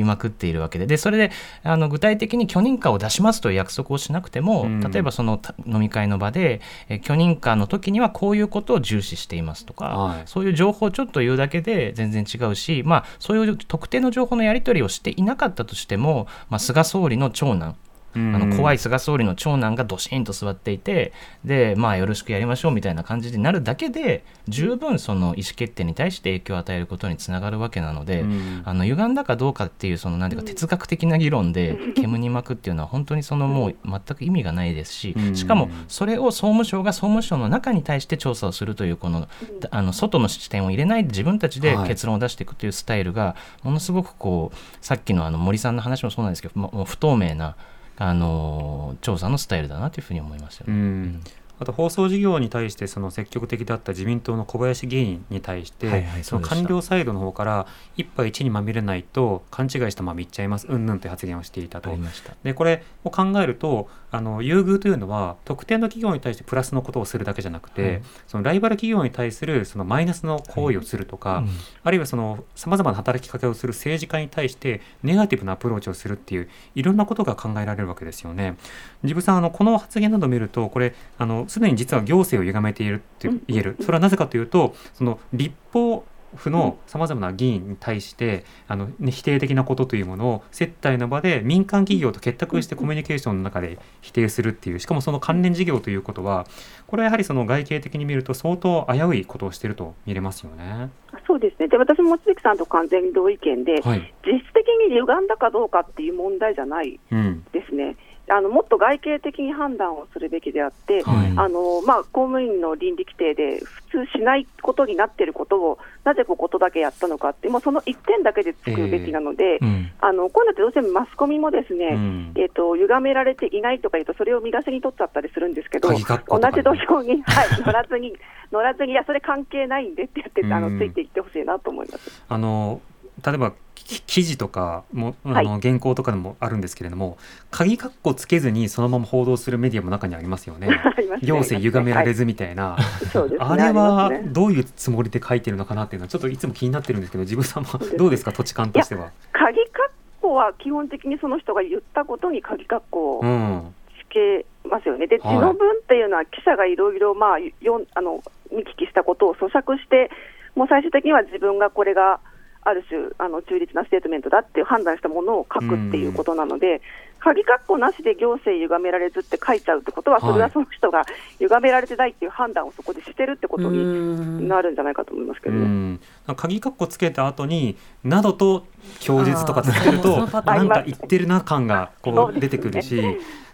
[SPEAKER 6] まくっているわけで。でそれであの具体的に許認可を出しますという約束をしなくても、
[SPEAKER 5] うん。
[SPEAKER 6] 例えばそのた飲み会の場でえ許認可の時にはこういうことを重視していますとか、
[SPEAKER 5] はい。
[SPEAKER 6] そういう情報をちょっと言うだけで全然違うし、まあ、そういう特定の情報のやり取りをしていなかったとしても、まあ、菅総理の長男あの怖い菅総理の長男がどしんと座っていてで、まあ、よろしくやりましょうみたいな感じになるだけで十分その意思決定に対して影響を与えることにつながるわけなので、
[SPEAKER 5] うん。
[SPEAKER 6] あの歪んだかどうかっていうそのなんていうか哲学的な議論で煙に巻くっていうのは本当にそのもう全く意味がないですし
[SPEAKER 5] うん。
[SPEAKER 6] しかもそれを総務省が総務省の中に対して調査をするというこのあの外の視点を入れないで自分たちで
[SPEAKER 5] はい。
[SPEAKER 6] 結論を出していくというスタイルがものすごくこうさっきのあの森さんの話もそうなんですけどももう不透明なあの調査のスタイルだなというふうに思いますよ
[SPEAKER 5] う
[SPEAKER 6] ね。
[SPEAKER 5] んあと放送事業に対してその積極的だった自民党の小林議員に対して、
[SPEAKER 6] はいはい
[SPEAKER 5] その官僚サイドの方から一杯一にまみれないと勘違いしたままいっちゃいますうんぬんという発言をしていたと
[SPEAKER 6] あり。ました
[SPEAKER 5] でこれを考えるとあの優遇というのは特定の企業に対してプラスのことをするだけじゃなくて、
[SPEAKER 6] はい
[SPEAKER 5] そのライバル企業に対するそのマイナスの行為をするとか、
[SPEAKER 6] うん
[SPEAKER 5] あるいはそのさまざまな働きかけをする政治家に対してネガティブなアプローチをするっていういろんなことが考えられるわけですよね。ジブさんあのこの発言などを見るとこれあのすでに実は行政を歪めているって言える。それはなぜかというとその立法府のさまざまな議員に対してあの、ね、否定的なことというものを接待の場で民間企業と結託してコミュニケーションの中で否定するっていうしかもその関連事業ということはこれはやはりその外形的に見ると相当危ういことをしていると見れますよね。
[SPEAKER 3] そうですね。で私も望月さんと完全に同意見で、
[SPEAKER 5] はい、
[SPEAKER 3] 実質的に歪んだかどうかっていう問題じゃない
[SPEAKER 5] うん
[SPEAKER 3] ですね。あのもっと外形的に判断をするべきであって、
[SPEAKER 5] はい。
[SPEAKER 3] あのまあ、公務員の倫理規定で普通しないことになっていることをなぜこことだけやったのかって、もうその一点だけで作るべきなので、
[SPEAKER 6] うん。
[SPEAKER 3] あのこういうのってどうしてもマスコミもですね、
[SPEAKER 5] うん。
[SPEAKER 3] えー、と歪められていないとか言うと、それを見出しに取っちゃったりするんですけど、同じ土俵に、<laughs> はい、乗らずに、乗らずに、いや、それ関係ないんでって言って、あ
[SPEAKER 5] うん。
[SPEAKER 3] のついていってほしいなと思います。
[SPEAKER 5] あの例えばき記事とかもあ
[SPEAKER 3] はい。
[SPEAKER 5] の原稿とかでもあるんですけれども、鍵括弧つけずにそのまま報道するメディアも中にありますよね。<laughs>
[SPEAKER 3] ね。
[SPEAKER 5] 行政歪められ
[SPEAKER 3] は
[SPEAKER 5] ずみたいな、
[SPEAKER 3] い。そうですね。
[SPEAKER 5] あれはどういうつもりで書いてるのかなっていうのはちょっといつも気になってるんですけど自分さんどうですか土地勘としては？
[SPEAKER 3] 鍵括弧は基本的にその人が言ったことに鍵括弧を
[SPEAKER 5] うん
[SPEAKER 3] つけますよね、で、
[SPEAKER 5] はい。
[SPEAKER 3] 字の文っていうのは記者がいろいろまあよんあの見聞きしたことを咀嚼して、もう最終的には自分がこれがある種、あの中立なステートメントだっていう判断したものを書くっていうことなので、鍵括弧なしで行政歪められずって書いちゃうってことは、それはその人が歪められてないっていう判断をそこでしてるってことになるんじゃないかと思いますけ
[SPEAKER 5] う
[SPEAKER 3] ど
[SPEAKER 5] 鍵括弧つけた後に「などと供述」とかつけるとなんか言ってるな感がこ
[SPEAKER 3] そう
[SPEAKER 5] 出てくるし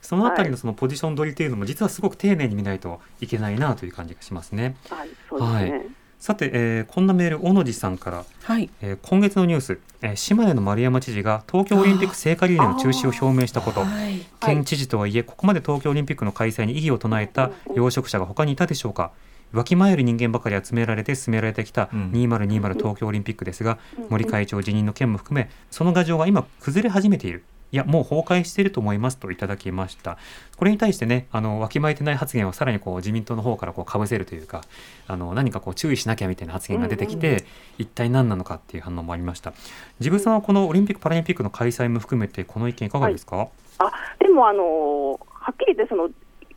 [SPEAKER 5] そのあたりのそのポジション取りというのも実はすごく丁寧に見ないといけないなという感じがしますね。
[SPEAKER 3] はい、そうですね。
[SPEAKER 5] はいさて、えーこんなメール小野寺さんから、
[SPEAKER 4] はい。
[SPEAKER 5] えー今月のニュース、えー島根の丸山知事が東京オリンピック聖火リレーの中止を表明したこと。
[SPEAKER 4] はい。
[SPEAKER 5] 県知事とはいえここまで東京オリンピックの開催に異議を唱えた養殖者が他にいたでしょうか。わきまえる人間ばかり集められて進められてきた
[SPEAKER 6] うん
[SPEAKER 5] 2020東京オリンピックですが
[SPEAKER 3] うん。
[SPEAKER 5] 森会長辞任の件も含めその牙城は今崩れ始めているいやもう崩壊していると思いますといただきました。これに対してねあのわきまえてない発言をさらにこう自民党の方からこうかぶせるというかあの何かこう注意しなきゃみたいな発言が出てきて、一体何なのかっていう反応もありました。自分さんはこのオリンピック・パラリンピックの開催も含めてこの意見いかがですか、
[SPEAKER 3] あでもあの、はっきり言ってその、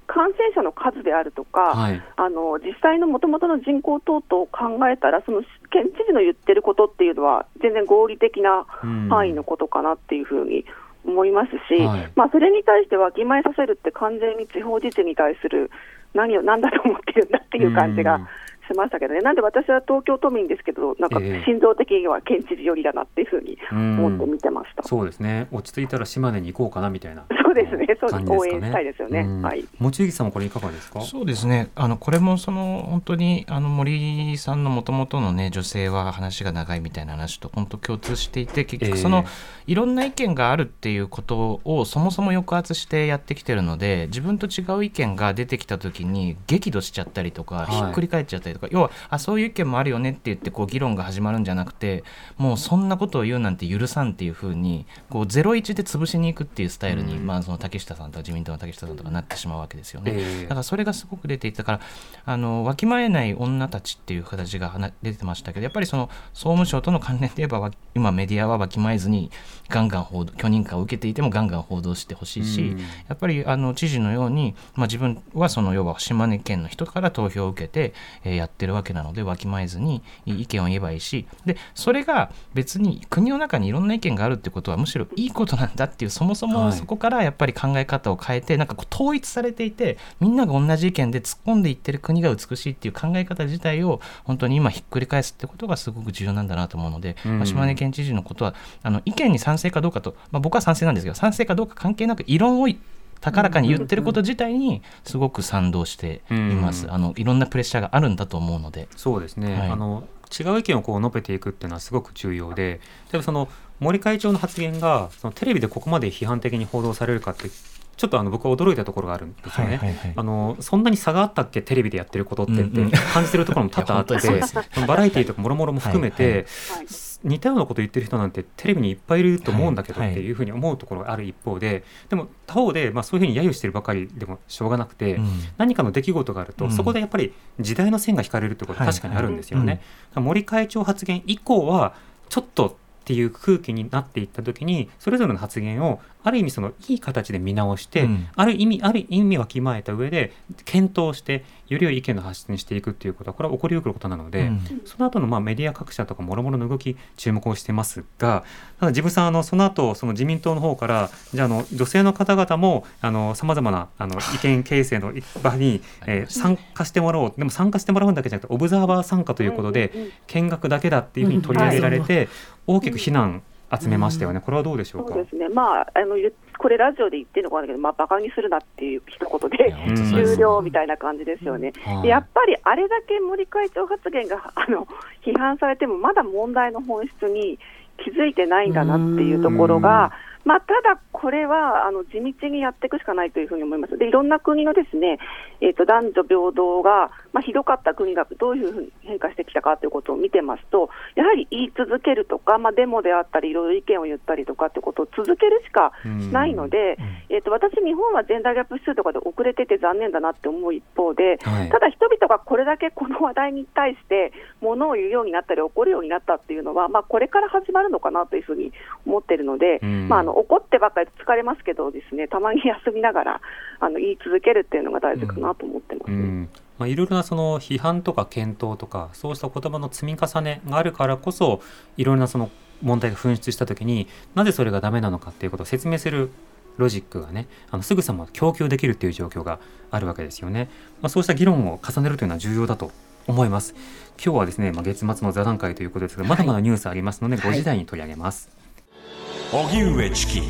[SPEAKER 3] 感染者の数であるとか、
[SPEAKER 5] はい。
[SPEAKER 3] あの実際のもともとの人口等々を考えたら、その県知事の言ってることっていうのは、全然合理的な
[SPEAKER 5] うん。
[SPEAKER 3] 範囲のことかなっていうふうに思いますし、
[SPEAKER 5] はい。
[SPEAKER 3] まあ、それに対してわきまえさせるって、完全に地方自治に対する何を何だと思ってるんだっていう感じが
[SPEAKER 5] うん
[SPEAKER 3] しましたけどね、なんで私は東京都民ですけど、なんか
[SPEAKER 5] ええ。
[SPEAKER 3] 心臓的には県知事寄りだなっていうふうに
[SPEAKER 5] うん。
[SPEAKER 3] 思って見てました。
[SPEAKER 5] そうですね。落ち着いたら島根に行こうかなみたいな
[SPEAKER 3] そうですね、そうです応援したいですよね。
[SPEAKER 5] うん。
[SPEAKER 3] はい。
[SPEAKER 5] 望月さんもこれいかがですか？
[SPEAKER 6] そうですね。あのこれもその本当にあの森さんのもともとのね女性は話が長いみたいな話と本当共通していて結
[SPEAKER 5] ええ
[SPEAKER 6] 局その、いろんな意見があるっていうことをそもそも抑圧してやってきてるので自分と違う意見が出てきた時に激怒しちゃったりとか、
[SPEAKER 5] はい。
[SPEAKER 6] ひっくり返っちゃったりとか要はあそういう意見もあるよねって言ってこう議論が始まるんじゃなくてもうそんなことを言うなんて許さんっていうふうにこう01で潰しに行くっていうスタイルに、
[SPEAKER 5] うん。
[SPEAKER 6] まあ、その竹下さんとか自民党の竹下さんとかなってしまうわけですよね。
[SPEAKER 5] ええ。
[SPEAKER 6] だからそれがすごく出ていたからあのわきまえない女たちっていう形が話出てましたけどやっぱりその総務省との関連で言えばわ今メディアはわきまえずにガンガン報道許認可を受けていてもガンガン報道してほしいし、
[SPEAKER 5] うん。
[SPEAKER 6] やっぱりあの知事のように、まあ、自分はその要は島根県の人から投票を受けて、えーやってるわけなのでわきまえずに意見を言えばいいしでそれが別に国の中にいろんな意見があるってことはむしろいいことなんだっていうそもそ
[SPEAKER 5] はい。
[SPEAKER 6] もそこからやっぱり考え方を変えてなんか統一されていてみんなが同じ意見で突っ込んでいってる国が美しいっていう考え方自体を本当に今ひっくり返すってことがすごく重要なんだなと思うので、
[SPEAKER 5] うん。
[SPEAKER 6] まあ島根県知事のことはあの意見に賛成かどうかと、まあ、僕は賛成なんですけど賛成かどうか関係なく異論を高らかに言ってること自体にすごく賛同しています、
[SPEAKER 5] うん。
[SPEAKER 6] あのいろんなプレッシャーがあるんだと思うので。
[SPEAKER 5] そうですね、
[SPEAKER 6] はい。
[SPEAKER 5] あの違う意見をこう述べていくっていうのはすごく重要で例えばその森会長の発言がそのテレビでここまで批判的に報道されるかってちょっとあの僕は驚いたところがあるんですよね。
[SPEAKER 6] はいはいはい。
[SPEAKER 5] あのそんなに差があったっけ？テレビでやってることってって感じてるところも多々あって、<laughs>
[SPEAKER 6] うです
[SPEAKER 5] バラエティーとかもろもろも含めて、
[SPEAKER 6] はい。
[SPEAKER 3] はい
[SPEAKER 5] 似たようなこと言ってる人なんてテレビにいっぱいいると思うんだけど
[SPEAKER 6] はい。
[SPEAKER 5] っていうふうに思うところがある一方ででも他方でまあそういうふうに揶揄してるばかりでもしょうがなくて、
[SPEAKER 6] うん。
[SPEAKER 5] 何かの出来事があると、
[SPEAKER 6] うん。
[SPEAKER 5] そこでやっぱり時代の線が引かれるってことは確かにあるんですよね。
[SPEAKER 6] はい
[SPEAKER 5] だから森会長発言以降はちょっとっていう空気になっていった時にそれぞれの発言をある意味そのいい形で見直して、
[SPEAKER 6] うん。
[SPEAKER 5] ある意味ある意味わきまえた上で検討してより良い意見の発信にしていくっていうことはこれは起こりうることなので、
[SPEAKER 6] うん。
[SPEAKER 5] その後のまあメディア各社とかもろもろの動き注目をしてますがただ自分さんあのその後その自民党の方からじゃああの女性の方々もさまざまなあの <sighs> 意見形成の場に、えー参加してもらおうでも参加してもらうんだけじゃなくてオブザーバー参加ということで、見学だけだっていうふうに取り上げられて、大きく非難集めましたよね、これはどうでしょうか？
[SPEAKER 3] そうですね、まあ、あのゆこれ、ラジオで言ってるのかないけど、まあ、バカにするなっていう一言で終了みたいな感じですよね。
[SPEAKER 5] はい。
[SPEAKER 3] でやっぱりあれだけ森会長発言があの批判されても、まだ問題の本質に気づいてないんだなっていうところが、まあ、ただこれはあの地道にやっていくしかないというふうに思います。でいろんな国のですね、えー、と男女平等が、まあ、ひどかった国がどういうふうに変化してきたかということを見てますと、やはり言い続けるとか、まあ、デモであったり、いろいろ意見を言ったりとかってことを続けるしかないので、えー、と私、日本はジェンダーギャップ指数とかで遅れてて残念だなって思う一方で、
[SPEAKER 5] はい。
[SPEAKER 3] ただ人々がこれだけこの話題に対してものを言うようになったり怒るようになったっていうのは、まあ、これから始まるのかなというふうに思っているので、
[SPEAKER 5] うん。
[SPEAKER 3] まあ、あの怒ってばっかり疲れますけどですねたまに休みながらあの言い続けるっていうのが大事かなと思ってます。
[SPEAKER 5] うんまあ、いろいろなその批判とか検討とかそうした言葉の積み重ねがあるからこそいろいろなその問題が噴出した時になぜそれがダメなのかっていうことを説明するロジックがねあのすぐさま供給できるっていう状況があるわけですよね、まあ、そうした議論を重ねるというのは重要だと思います。今日はですね、まあ、月末の座談会ということですがまだまだニュースありますので、5時台に取り上げます、
[SPEAKER 2] 荻上チキ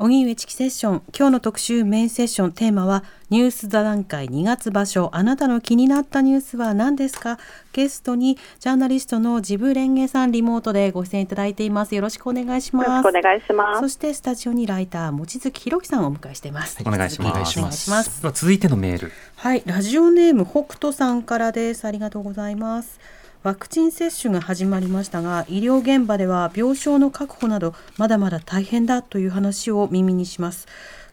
[SPEAKER 4] 荻上チキセッション。今日の特集メインセッションテーマはニュース座談会。2月場所。あなたの気になったニュースは何ですか？ゲストにジャーナリストのジブレンゲさんリモートでご出演いただいています。よろしくお願いします。
[SPEAKER 3] よろしくお願いします。
[SPEAKER 4] そしてスタジオにライター望月弘樹さんをお迎えしています。
[SPEAKER 5] お願いします。
[SPEAKER 4] 引き続きお願いします。
[SPEAKER 5] では続いてのメール。
[SPEAKER 4] はい、ラジオネーム北斗さんからです。ありがとうございます。ワクチン接種が始まりましたが、医療現場では病床の確保などまだまだ大変だという話を耳にします。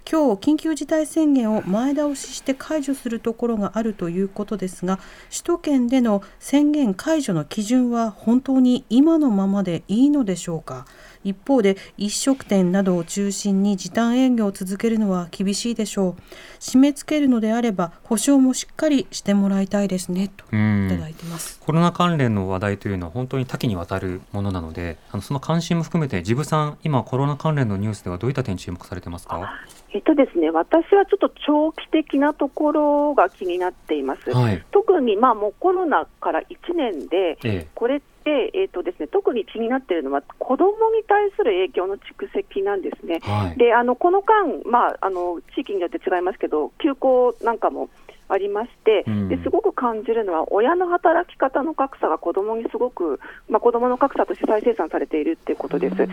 [SPEAKER 4] 今日緊急事態宣言を前倒しして解除するところがあるということですが首都圏での宣言解除の基準は本当に今のままでいいのでしょうか？一方で飲食店などを中心に時短営業を続けるのは厳しいでしょう。締め付けるのであれば保証もしっかりしてもらいたいですねと
[SPEAKER 5] うん。
[SPEAKER 4] いただいてます。
[SPEAKER 5] コロナ関連の話題というのは本当に多岐にわたるものなのであのその関心も含めてジブさん今コロナ関連のニュースではどういった点に注目されてますか？
[SPEAKER 3] えっとですね、私はちょっと長期的なところが気になっています。
[SPEAKER 5] はい。
[SPEAKER 3] 特にまあもうコロナから1年で、
[SPEAKER 5] え。
[SPEAKER 3] これって、えっとですね、特に気になっているのは、子どもに対する影響の蓄積なんですね
[SPEAKER 5] え。はい
[SPEAKER 3] であのこの間、まあ、あの地域によって違いますけど、休校なんかもありまして、
[SPEAKER 5] うん
[SPEAKER 3] ですごく感じるのは、親の働き方の格差が子どもにすごく、まあ、子どもの格差として再生産されているっていうことです。
[SPEAKER 5] はい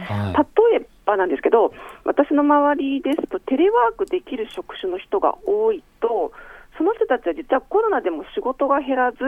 [SPEAKER 3] 例えばなんですけど、私の周りですと、テレワークできる職種の人が多いと、その人たちは実はコロナでも仕事が減らず、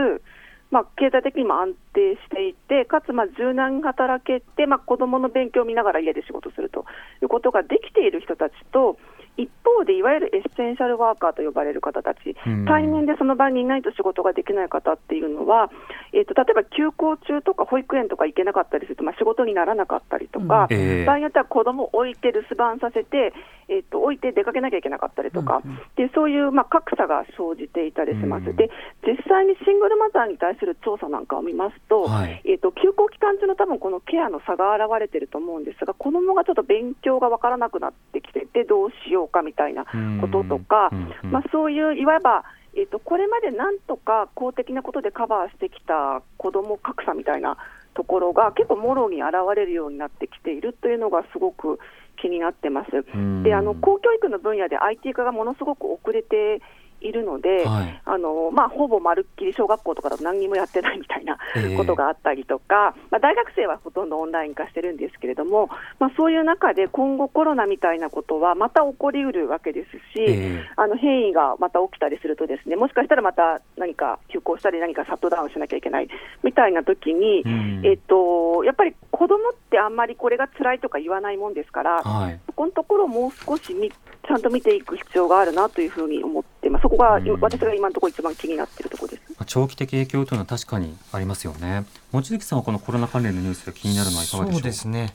[SPEAKER 3] まあ、経済的にも安定していて、かつまあ柔軟に働けて、まあ、子どもの勉強を見ながら家で仕事するということができている人たちと、一方でいわゆるエッセンシャルワーカーと呼ばれる方たち、
[SPEAKER 5] うん。
[SPEAKER 3] 対面でその場にいないと仕事ができない方っていうのは、えー、と例えば休校中とか保育園とか行けなかったりすると、まあ、仕事にならなかったりとか、
[SPEAKER 5] ええ。
[SPEAKER 3] 場合によっては子供を置いて留守番させて、えー、と置いて出かけなきゃいけなかったりとか、でそういう、まあ、格差が生じていたりします、
[SPEAKER 5] うん。
[SPEAKER 3] で実際にシングルマザーに対する調査なんかを見ますと、
[SPEAKER 5] はい。
[SPEAKER 3] えー、と休校期間中の多分このケアの差が現れてると思うんですが、子供がちょっと勉強が分からなくなってきてて、どうしようかみたいなこととか、まあ、そういういわば、えー、とこれまでなんとか公的なことでカバーしてきた子ども格差みたいなところが結構もろに現れるようになってきているというのがすごく気になってます。
[SPEAKER 5] うん
[SPEAKER 3] であの公教育の分野で IT 化がものすごく遅れているので、
[SPEAKER 5] はい。
[SPEAKER 3] あのまあ、ほぼまるっきり小学校とかだと何にもやってないみたいな
[SPEAKER 5] ええ。
[SPEAKER 3] ことがあったりとか、まあ、大学生はほとんどオンライン化してるんですけれども、まあ、そういう中で今後、コロナみたいなことはまた起こりうるわけですし、
[SPEAKER 5] ええ。
[SPEAKER 3] あの変異がまた起きたりすると、ですねもしかしたらまた何か休校したり、何かシャットダウンしなきゃいけないみたいな時に、
[SPEAKER 5] うん。
[SPEAKER 3] えっと、やっぱり子供ってあんまりこれが辛いとか言わないもんですから、
[SPEAKER 5] はい。
[SPEAKER 3] そこのところをもう少しみちゃんと見ていく必要があるなというふうに思ってます、そこが、
[SPEAKER 5] うん。
[SPEAKER 3] 私が今のところ一番気になっているところです。
[SPEAKER 5] まあ長期的影響というのは確かにありますよね。望月さんはこのコロナ関連のニュースで気になるのはいかがでしょう？
[SPEAKER 6] そうですね。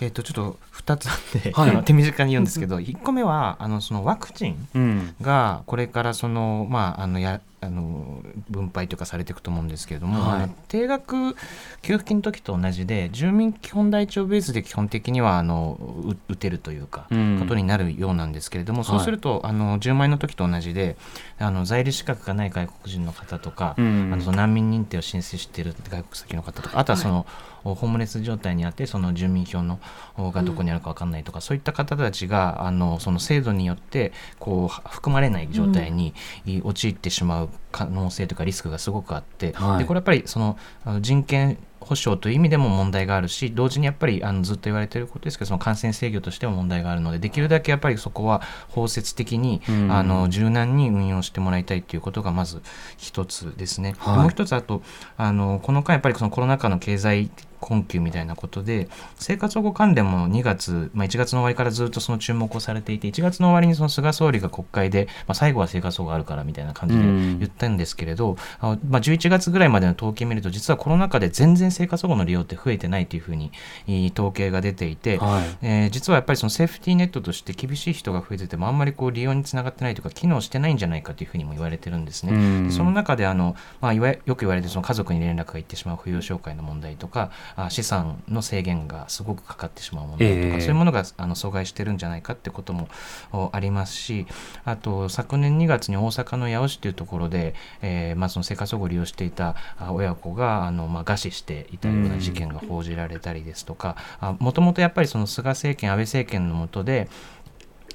[SPEAKER 6] えっ、とちょっと2つあって、
[SPEAKER 5] はい。
[SPEAKER 6] 手短に言うんですけど、1個目はあのそのワクチン
[SPEAKER 5] うん。
[SPEAKER 6] がこれからそのまああのやあの分配というかされていくと思うんですけれども、
[SPEAKER 5] はい。
[SPEAKER 6] 定額給付金の時と同じで住民基本台帳ベースで基本的にはあのう打てるというか、
[SPEAKER 5] うん。
[SPEAKER 6] ことになるようなんですけれども、
[SPEAKER 5] はい。
[SPEAKER 6] そうするとあの10万円の時と同じであの在留資格がない外国人の方とか、
[SPEAKER 5] うん。
[SPEAKER 6] あのその難民認定を申請している外国籍の方とかあとはその、ホームレス状態にあってその住民票のおがどこにあるか分かんないとか、そういった方たちがあのその制度によってこう含まれない状態にい陥ってしまう可能性とかリスクがすごくあって、
[SPEAKER 5] はい。
[SPEAKER 6] でこれやっぱりその人権保障という意味でも問題があるし同時にやっぱりあのずっと言われていることですけどその感染制御としても問題があるのでできるだけやっぱりそこは包摂的に、
[SPEAKER 5] うん。
[SPEAKER 6] あの柔軟に運用してもらいたいということがまず一つですね。
[SPEAKER 5] はい。
[SPEAKER 6] もう一つあとあのこの間やっぱりそのコロナ禍の経済困窮みたいなことで生活保護関連も2月、まあ、1月の終わりからずっとその注目をされていて1月の終わりにその菅総理が国会で、まあ、最後は生活保護あるからみたいな感じで
[SPEAKER 5] うん。
[SPEAKER 6] 言ったんですけれど、あのまあ、11月ぐらいまでの統計見ると実はコロナ禍で全然生活保護の利用って増えてないというふうに統計が出ていて、
[SPEAKER 5] はい。
[SPEAKER 6] えー実はやっぱりそのセーフティーネットとして厳しい人が増えててもあんまりこう利用につながってないというか機能してないんじゃないかというふうにも言われてるんですね。
[SPEAKER 5] うん。
[SPEAKER 6] その中であの、まあ、いわよく言われてその家族に連絡がいってしまう扶養照会の問題とかあ資産の制限がすごくかかってしまう問題とか、
[SPEAKER 5] ええ。
[SPEAKER 6] そういうものがあの阻害してるんじゃないかってこともおありますしあと昨年2月に大阪の八尾市というところで、えーまあ、その生活保護を利用していたあ親子があの、まあ、餓死していたような事件が報じられたりですとかもともとやっぱりその菅政権安倍政権の下で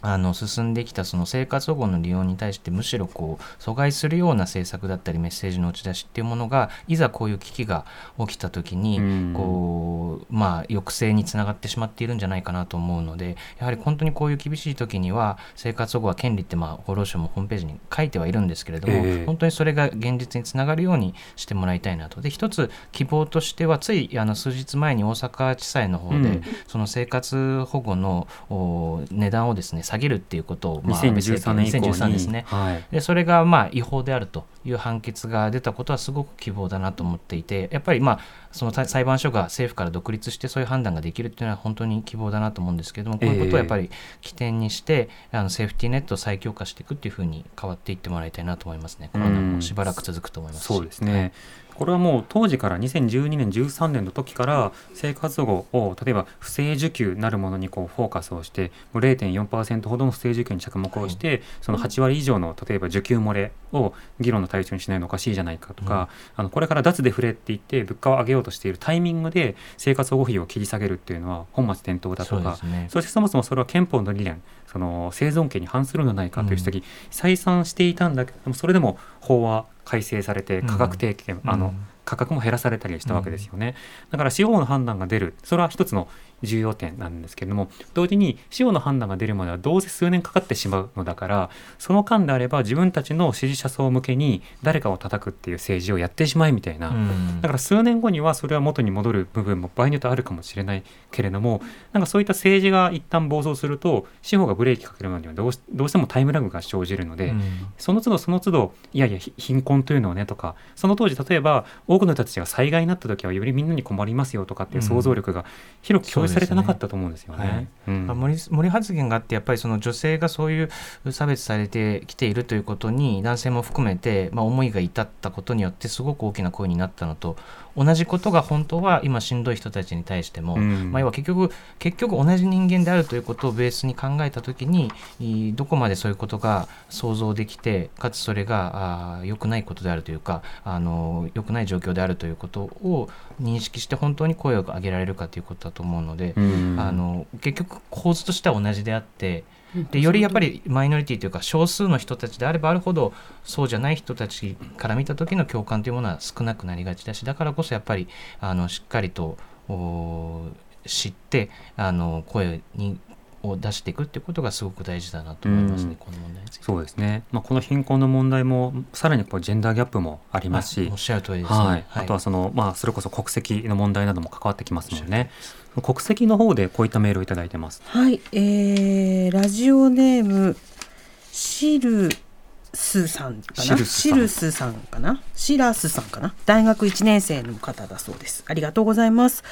[SPEAKER 6] あの進んできたその生活保護の利用に対してむしろこう阻害するような政策だったりメッセージの打ち出しっていうものがいざこういう危機が起きた時に
[SPEAKER 5] うん。
[SPEAKER 6] こうまあ抑制につながってしまっているんじゃないかなと思うのでやはり本当にこういう厳しい時には生活保護は権利ってまあ厚労省もホームページに書いてはいるんですけれども、
[SPEAKER 5] ええ。
[SPEAKER 6] 本当にそれが現実につながるようにしてもらいたいなと。で一つ希望としてはついあの数日前に大阪地裁の方で、
[SPEAKER 5] うん。
[SPEAKER 6] その生活保護のお値段をですね下げるっていうことを、まあ、
[SPEAKER 5] 2013年以降に。
[SPEAKER 6] 2013ですね。
[SPEAKER 5] はい。
[SPEAKER 6] でそれがまあ違法であるという判決が出たことはすごく希望だなと思っていてやっぱりまあその裁裁判所が政府から独立してそういう判断ができるっていうのは本当に希望だなと思うんですけれどもこういうことをやっぱり起点にして、あのセーフティーネットを再強化していくっていうふうに変わっていってもらいたいなと思いますね。コロナもしばらく続くと思いますし。
[SPEAKER 5] そうですね。これはもう当時から2012年13年の時から生活保護を例えば不正受給なるものにこうフォーカスをしてもう0.4%ほどの不正受給に着目をして、その8割以上の例えば受給漏れを議論の対象にしないのおかしいじゃないかとか、あのこれから脱デフレって言って物価を上げようとしているタイミングで生活保護費を切り下げるっていうのは本末転倒だとか
[SPEAKER 6] そ
[SPEAKER 5] してそもそもそれは憲法の理念その生存権に反するのではないかという指摘、再三していたんだけどもそれでも法は改正されて価格提携、あの
[SPEAKER 6] うん。
[SPEAKER 5] 価格も減らされたりしたわけですよね、だから司法の判断が出る。それは一つの重要点なんですけれども同時に司法の判断が出るまではどうせ数年かかってしまうのだからその間であれば自分たちの支持者層向けに誰かを叩くっていう政治をやってしまいみたいな、
[SPEAKER 6] うん。
[SPEAKER 5] だから数年後にはそれは元に戻る部分も場合によってあるかもしれない。けれどもなんかそういった政治が一旦暴走すると司法がブレーキかけるのにはどうしどうしてもタイムラグが生じるので、
[SPEAKER 6] うん。
[SPEAKER 5] その都度その都度いやいやひ貧困というのはねとかその当時例えば多くの人たちが災害になった時はよりみんなに困りますよとかっていう想像力が広く共有されてなかったと思うんですよね。
[SPEAKER 6] はい。
[SPEAKER 5] うん。
[SPEAKER 6] まあ森森発言があってやっぱりその女性がそういう差別されてきているということに男性も含めて、まあ、思いが至ったことによってすごく大きな声になったのと同じことが本当は今しんどい人たちに対しても、
[SPEAKER 5] うん。
[SPEAKER 6] まあ、要は結局結局同じ人間であるということをベースに考えた時にいどこまでそういうことが想像できてかつそれが良くないことであるというかあの良くない状況であるということを認識して本当に声を上げられるかということだと思うので、
[SPEAKER 5] うん
[SPEAKER 6] あの結局構図としては同じであってでよりやっぱりマイノリティというか少数の人たちであればあるほどそうじゃない人たちから見た時の共感というものは少なくなりがちだしだからこそやっぱりあのしっかりと知ってあの声にを出していくっていうことがすごく大事だなと思いますね、この問題について。
[SPEAKER 5] そうですね。まあこの貧困の問題もさらにこうジェンダーギャップもありますし、
[SPEAKER 6] おっしゃる通りですね。
[SPEAKER 5] はい。あとはそのまあそれこそ国籍の問題なども関わってきますのでね。国籍の方でこうい。ったメールをいただいてます。
[SPEAKER 4] はい、えー、ラジオネームシルスさんかな？
[SPEAKER 5] シルスさん。
[SPEAKER 4] かな？シラスさんかな？大学1年生の方だそうです。ありがとうございます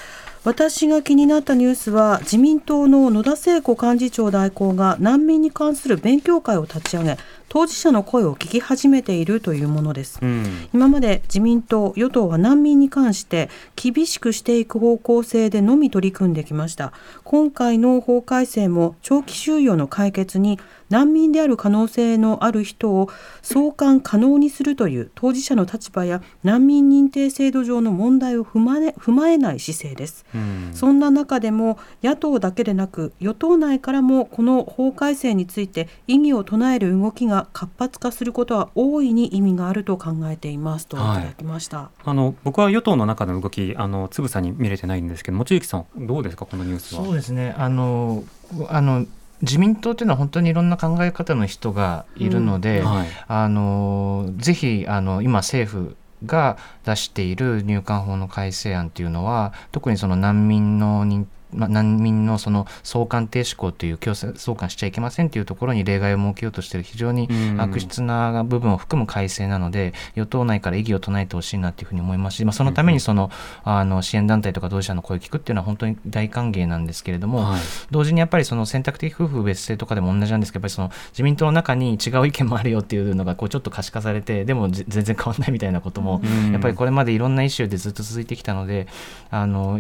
[SPEAKER 4] 私が気になったニュースは自民党の野田聖子幹事長代行が難民に関する勉強会を立ち上げ当事者の声を聞き始めているというものです、
[SPEAKER 5] うん。
[SPEAKER 4] 今まで自民党与党は難民に関して厳しくしていく方向性でのみ取り組んできました。今回の法改正も長期収容の解決に難民である可能性のある人を送還可能にするという当事者の立場や難民認定制度上の問題を踏ま,、ね、踏まえない姿勢です
[SPEAKER 5] うん。
[SPEAKER 4] そんな中でも野党だけでなく与党内からもこの法改正について異議を唱える動きが活発化することは大いに意味があると考えていますといただきました。
[SPEAKER 5] あの僕は与党の中の動きあのつぶさに見れてないんですけど、望月さんどうですかこのニュースは？
[SPEAKER 6] そうですねあのあの自民党というのは本当にいろんな考え方の人がいるので、
[SPEAKER 5] はい。
[SPEAKER 6] あのぜひあの今政府が出している入管法の改正案というのは特にその難民の認まあ難民のその送還停止校という強制送還しちゃいけませんというところに例外を設けようとしている非常に
[SPEAKER 5] うん。
[SPEAKER 6] 悪質な部分を含む改正なので与党内から異議を唱えてほしいなというふうに思いますし、まあ、そのためにそのあの支援団体とか同志社の声を聞くっていうのは本当に大歓迎なんですけれども、
[SPEAKER 5] はい。
[SPEAKER 6] 同時にやっぱりその選択的夫婦別姓とかでも同じなんですけどやっぱりその自民党の中に違う意見もあるよっていうのがこうちょっと可視化されてでもぜ全然変わんないみたいなことも
[SPEAKER 5] うん。
[SPEAKER 6] やっぱりこれまでいろんなイシューでずっと続いてきたのであの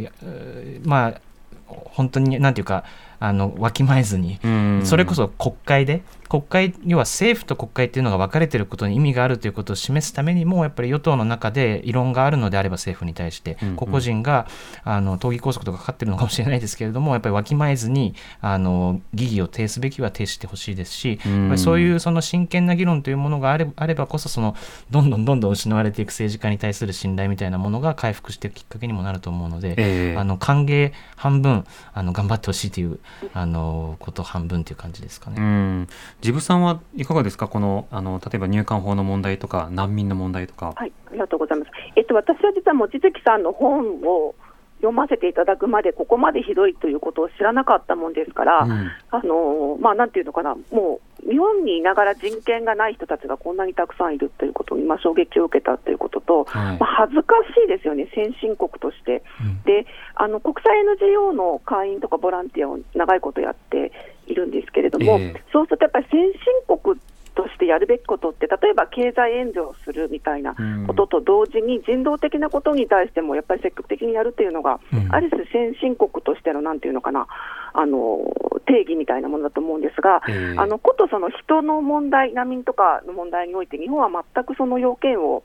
[SPEAKER 6] まあ本当になんていうかあのわきまえずに
[SPEAKER 5] うん。
[SPEAKER 6] それこそ国会で国会要は政府と国会っていうのが分かれていることに意味があるということを示すためにもやっぱり与党の中で異論があるのであれば政府に対して個々人があの党議拘束とかかかってるのかもしれないですけれどもやっぱりわきまえずにあの疑義を呈すべきは呈してほしいですし
[SPEAKER 5] うん。
[SPEAKER 6] やっぱりそういうその真剣な議論というものがあれあればこそそのどんどんどんどん失われていく政治家に対する信頼みたいなものが回復していくきっかけにもなると思うので、
[SPEAKER 5] ええ。
[SPEAKER 6] あの歓迎半分あの頑張ってほしいというあのこと半分という感じですかね。
[SPEAKER 5] ジブさんはいかがですか？このあの例えば入管法の問題とか難民の問題とか。
[SPEAKER 3] はい、ありがとうございます。えっと、私は実は望月さんの本を読ませていただくまで、ここまでひどいということを知らなかったもんですから、
[SPEAKER 5] うん。
[SPEAKER 3] あのまあ、なんていうのかな、もう日本にいながら人権がない人たちがこんなにたくさんいるということに、まあ、衝撃を受けたということと、
[SPEAKER 5] はい。
[SPEAKER 3] まあ、恥ずかしいですよね、先進国として。
[SPEAKER 6] うん。
[SPEAKER 3] であの国際 NGO の会員とかボランティアを長いことやっているんですけれども、
[SPEAKER 5] ええ。
[SPEAKER 3] そうするとやっぱり先進国としてやるべきことって、例えば経済援助をするみたいなことと同時に、人道的なことに対してもやっぱり積極的にやるっていうのが、
[SPEAKER 6] うん。
[SPEAKER 3] ある種、先進国としてのなんていうのかな、あの定義みたいなものだと思うんですが、
[SPEAKER 5] ええ。
[SPEAKER 3] あのことその人の問題、難民とかの問題において、日本は全くその要件を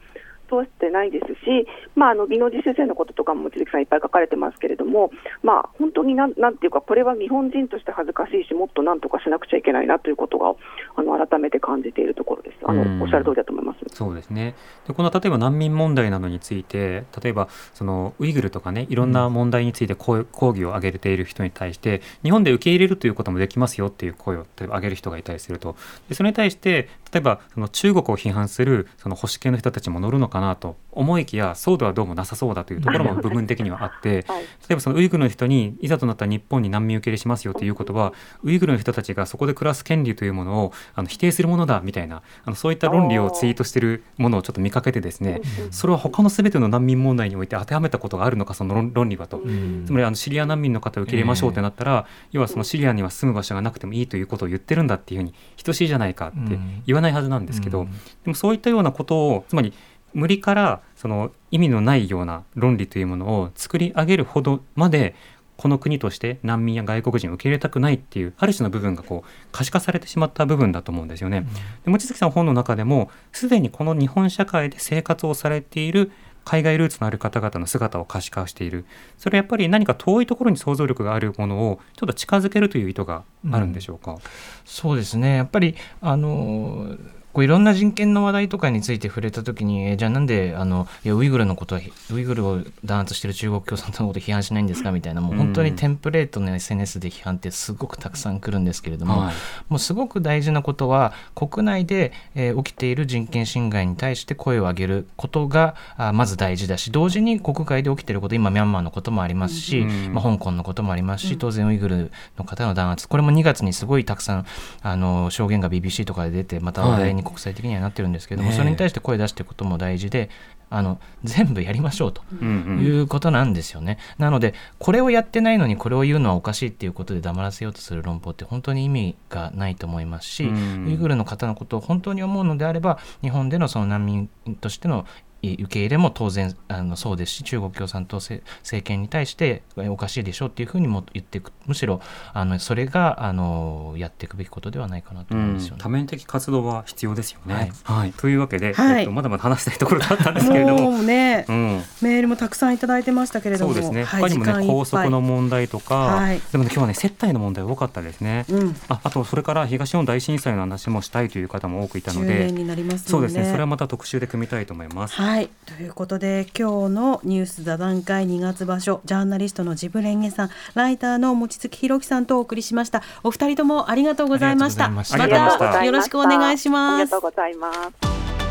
[SPEAKER 3] 通してないですし、まあ、あの技能実習生のこととかも望月さんいっぱい書かれてますけれども、まあ、本当になんなんていうか、これは日本人として恥ずかしいし、もっとなんとかしなくちゃいけないなということが、あの改めて感じているところです。あの
[SPEAKER 5] うん
[SPEAKER 3] おっしゃる通りだと思います。
[SPEAKER 5] そうですねでこの例えば難民問題などについて例えばそのウイグルとかねいろんな問題について声抗議を上げている人に対して日本で受け入れるということもできますよっていう声を例えば上げる人がいたりするとでそれに対して例えばその中国を批判するその保守系の人たちも乗るのかなと思いきやそうではどうもなさそうだというところも部分的にはあって
[SPEAKER 3] はい。
[SPEAKER 5] 例えばそのウイグルの人にいざとなったら日本に難民受け入れしますよということはウイグルの人たちがそこで暮らす権利というものをあの否定するものだみたいなあのそういった論理をツイートしているものをちょっと見かけてですねそれは他のすべての難民問題において当てはめたことがあるのかその論論理はと。
[SPEAKER 6] うん。
[SPEAKER 5] つまりあのシリア難民の方を受け入れましょうってなったら、要はそのシリアには住む場所がなくてもいいということを言ってるんだっていうふうに等しいじゃないかって言わないはずなんですけど、
[SPEAKER 6] うん。
[SPEAKER 5] でもそういったようなことをつまり無理からその意味のないような論理というものを作り上げるほどまでこの国として難民や外国人を受け入れたくないっていうある種の部分がこう可視化されてしまった部分だと思うんですよね。で望月さんの本の中でもすでにこの日本社会で生活をされている海外ルーツのある方々の姿を可視化している。それはやっぱり何か遠いところに想像力があるものをちょっと近づけるという意図があるんでしょうか、うん、
[SPEAKER 6] そうですね。やっぱりあのこういろんな人権の話題とかについて触れたときに、えじゃあなんであのいやウイグルのことはウイグルを弾圧している中国共産党のことを批判しないんですかみたいなもう本当にテンプレートの SNS で批判ってすごくたくさん来るんですけれども、はい、もうすごく大事なことは国内で、えー、起きている人権侵害に対して声を上げることがあまず大事だし同時に国外で起きていること今ミャンマーのこともありますし、まあ、香港のこともありますし当然ウイグルの方の弾圧。これも2月にすごいたくさんあの証言が BBC とかで出てまた話題に国際的にはなってるんですけども、はい、それに対して声出していくことも大事であの全部やりましょうということなんですよね、うんうん、なのでこれをやってないのにこれを言うのはおかしいっていうことで黙らせようとする論法って本当に意味がないと思いますし、うん、ウイグルの方のことを本当に思うのであれば日本でのその難民としての受け入れも当然あのそうですし中国共産党政権に対しておかしいでしょうっていうふうにも言っていくむしろあのそれがあのやっていくべきことではないかなと思うんですよね、うん、
[SPEAKER 5] 多面的活動は必要ですよね。はい、はい、というわけで、はい、えっと、まだまだ話したいところだったんですけれども。<laughs>
[SPEAKER 4] ね、うん、メールもたくさんいただいてましたけれども。
[SPEAKER 5] そうですね、他にもね高速の問題とか、はい、でも、ね、今日はね接待の問題多かったですね、うん、ああとそれから東日本大震災の話もしたいという方も多くいたので、
[SPEAKER 4] ね、
[SPEAKER 5] そうですね。それはまた特集で組みたいと思います。
[SPEAKER 4] はい。ということで今日のニュース座談会2月場所ジャーナリストのジブレンゲさんライターの望月弘樹さんとお送りしました。お二人ともありがとうございました。また。よろしくお願いします。あ
[SPEAKER 3] りがとうございます。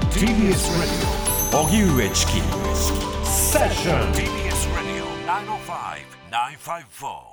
[SPEAKER 2] TBS ラジオ荻上チキ。セッション TBS ラジオ905-954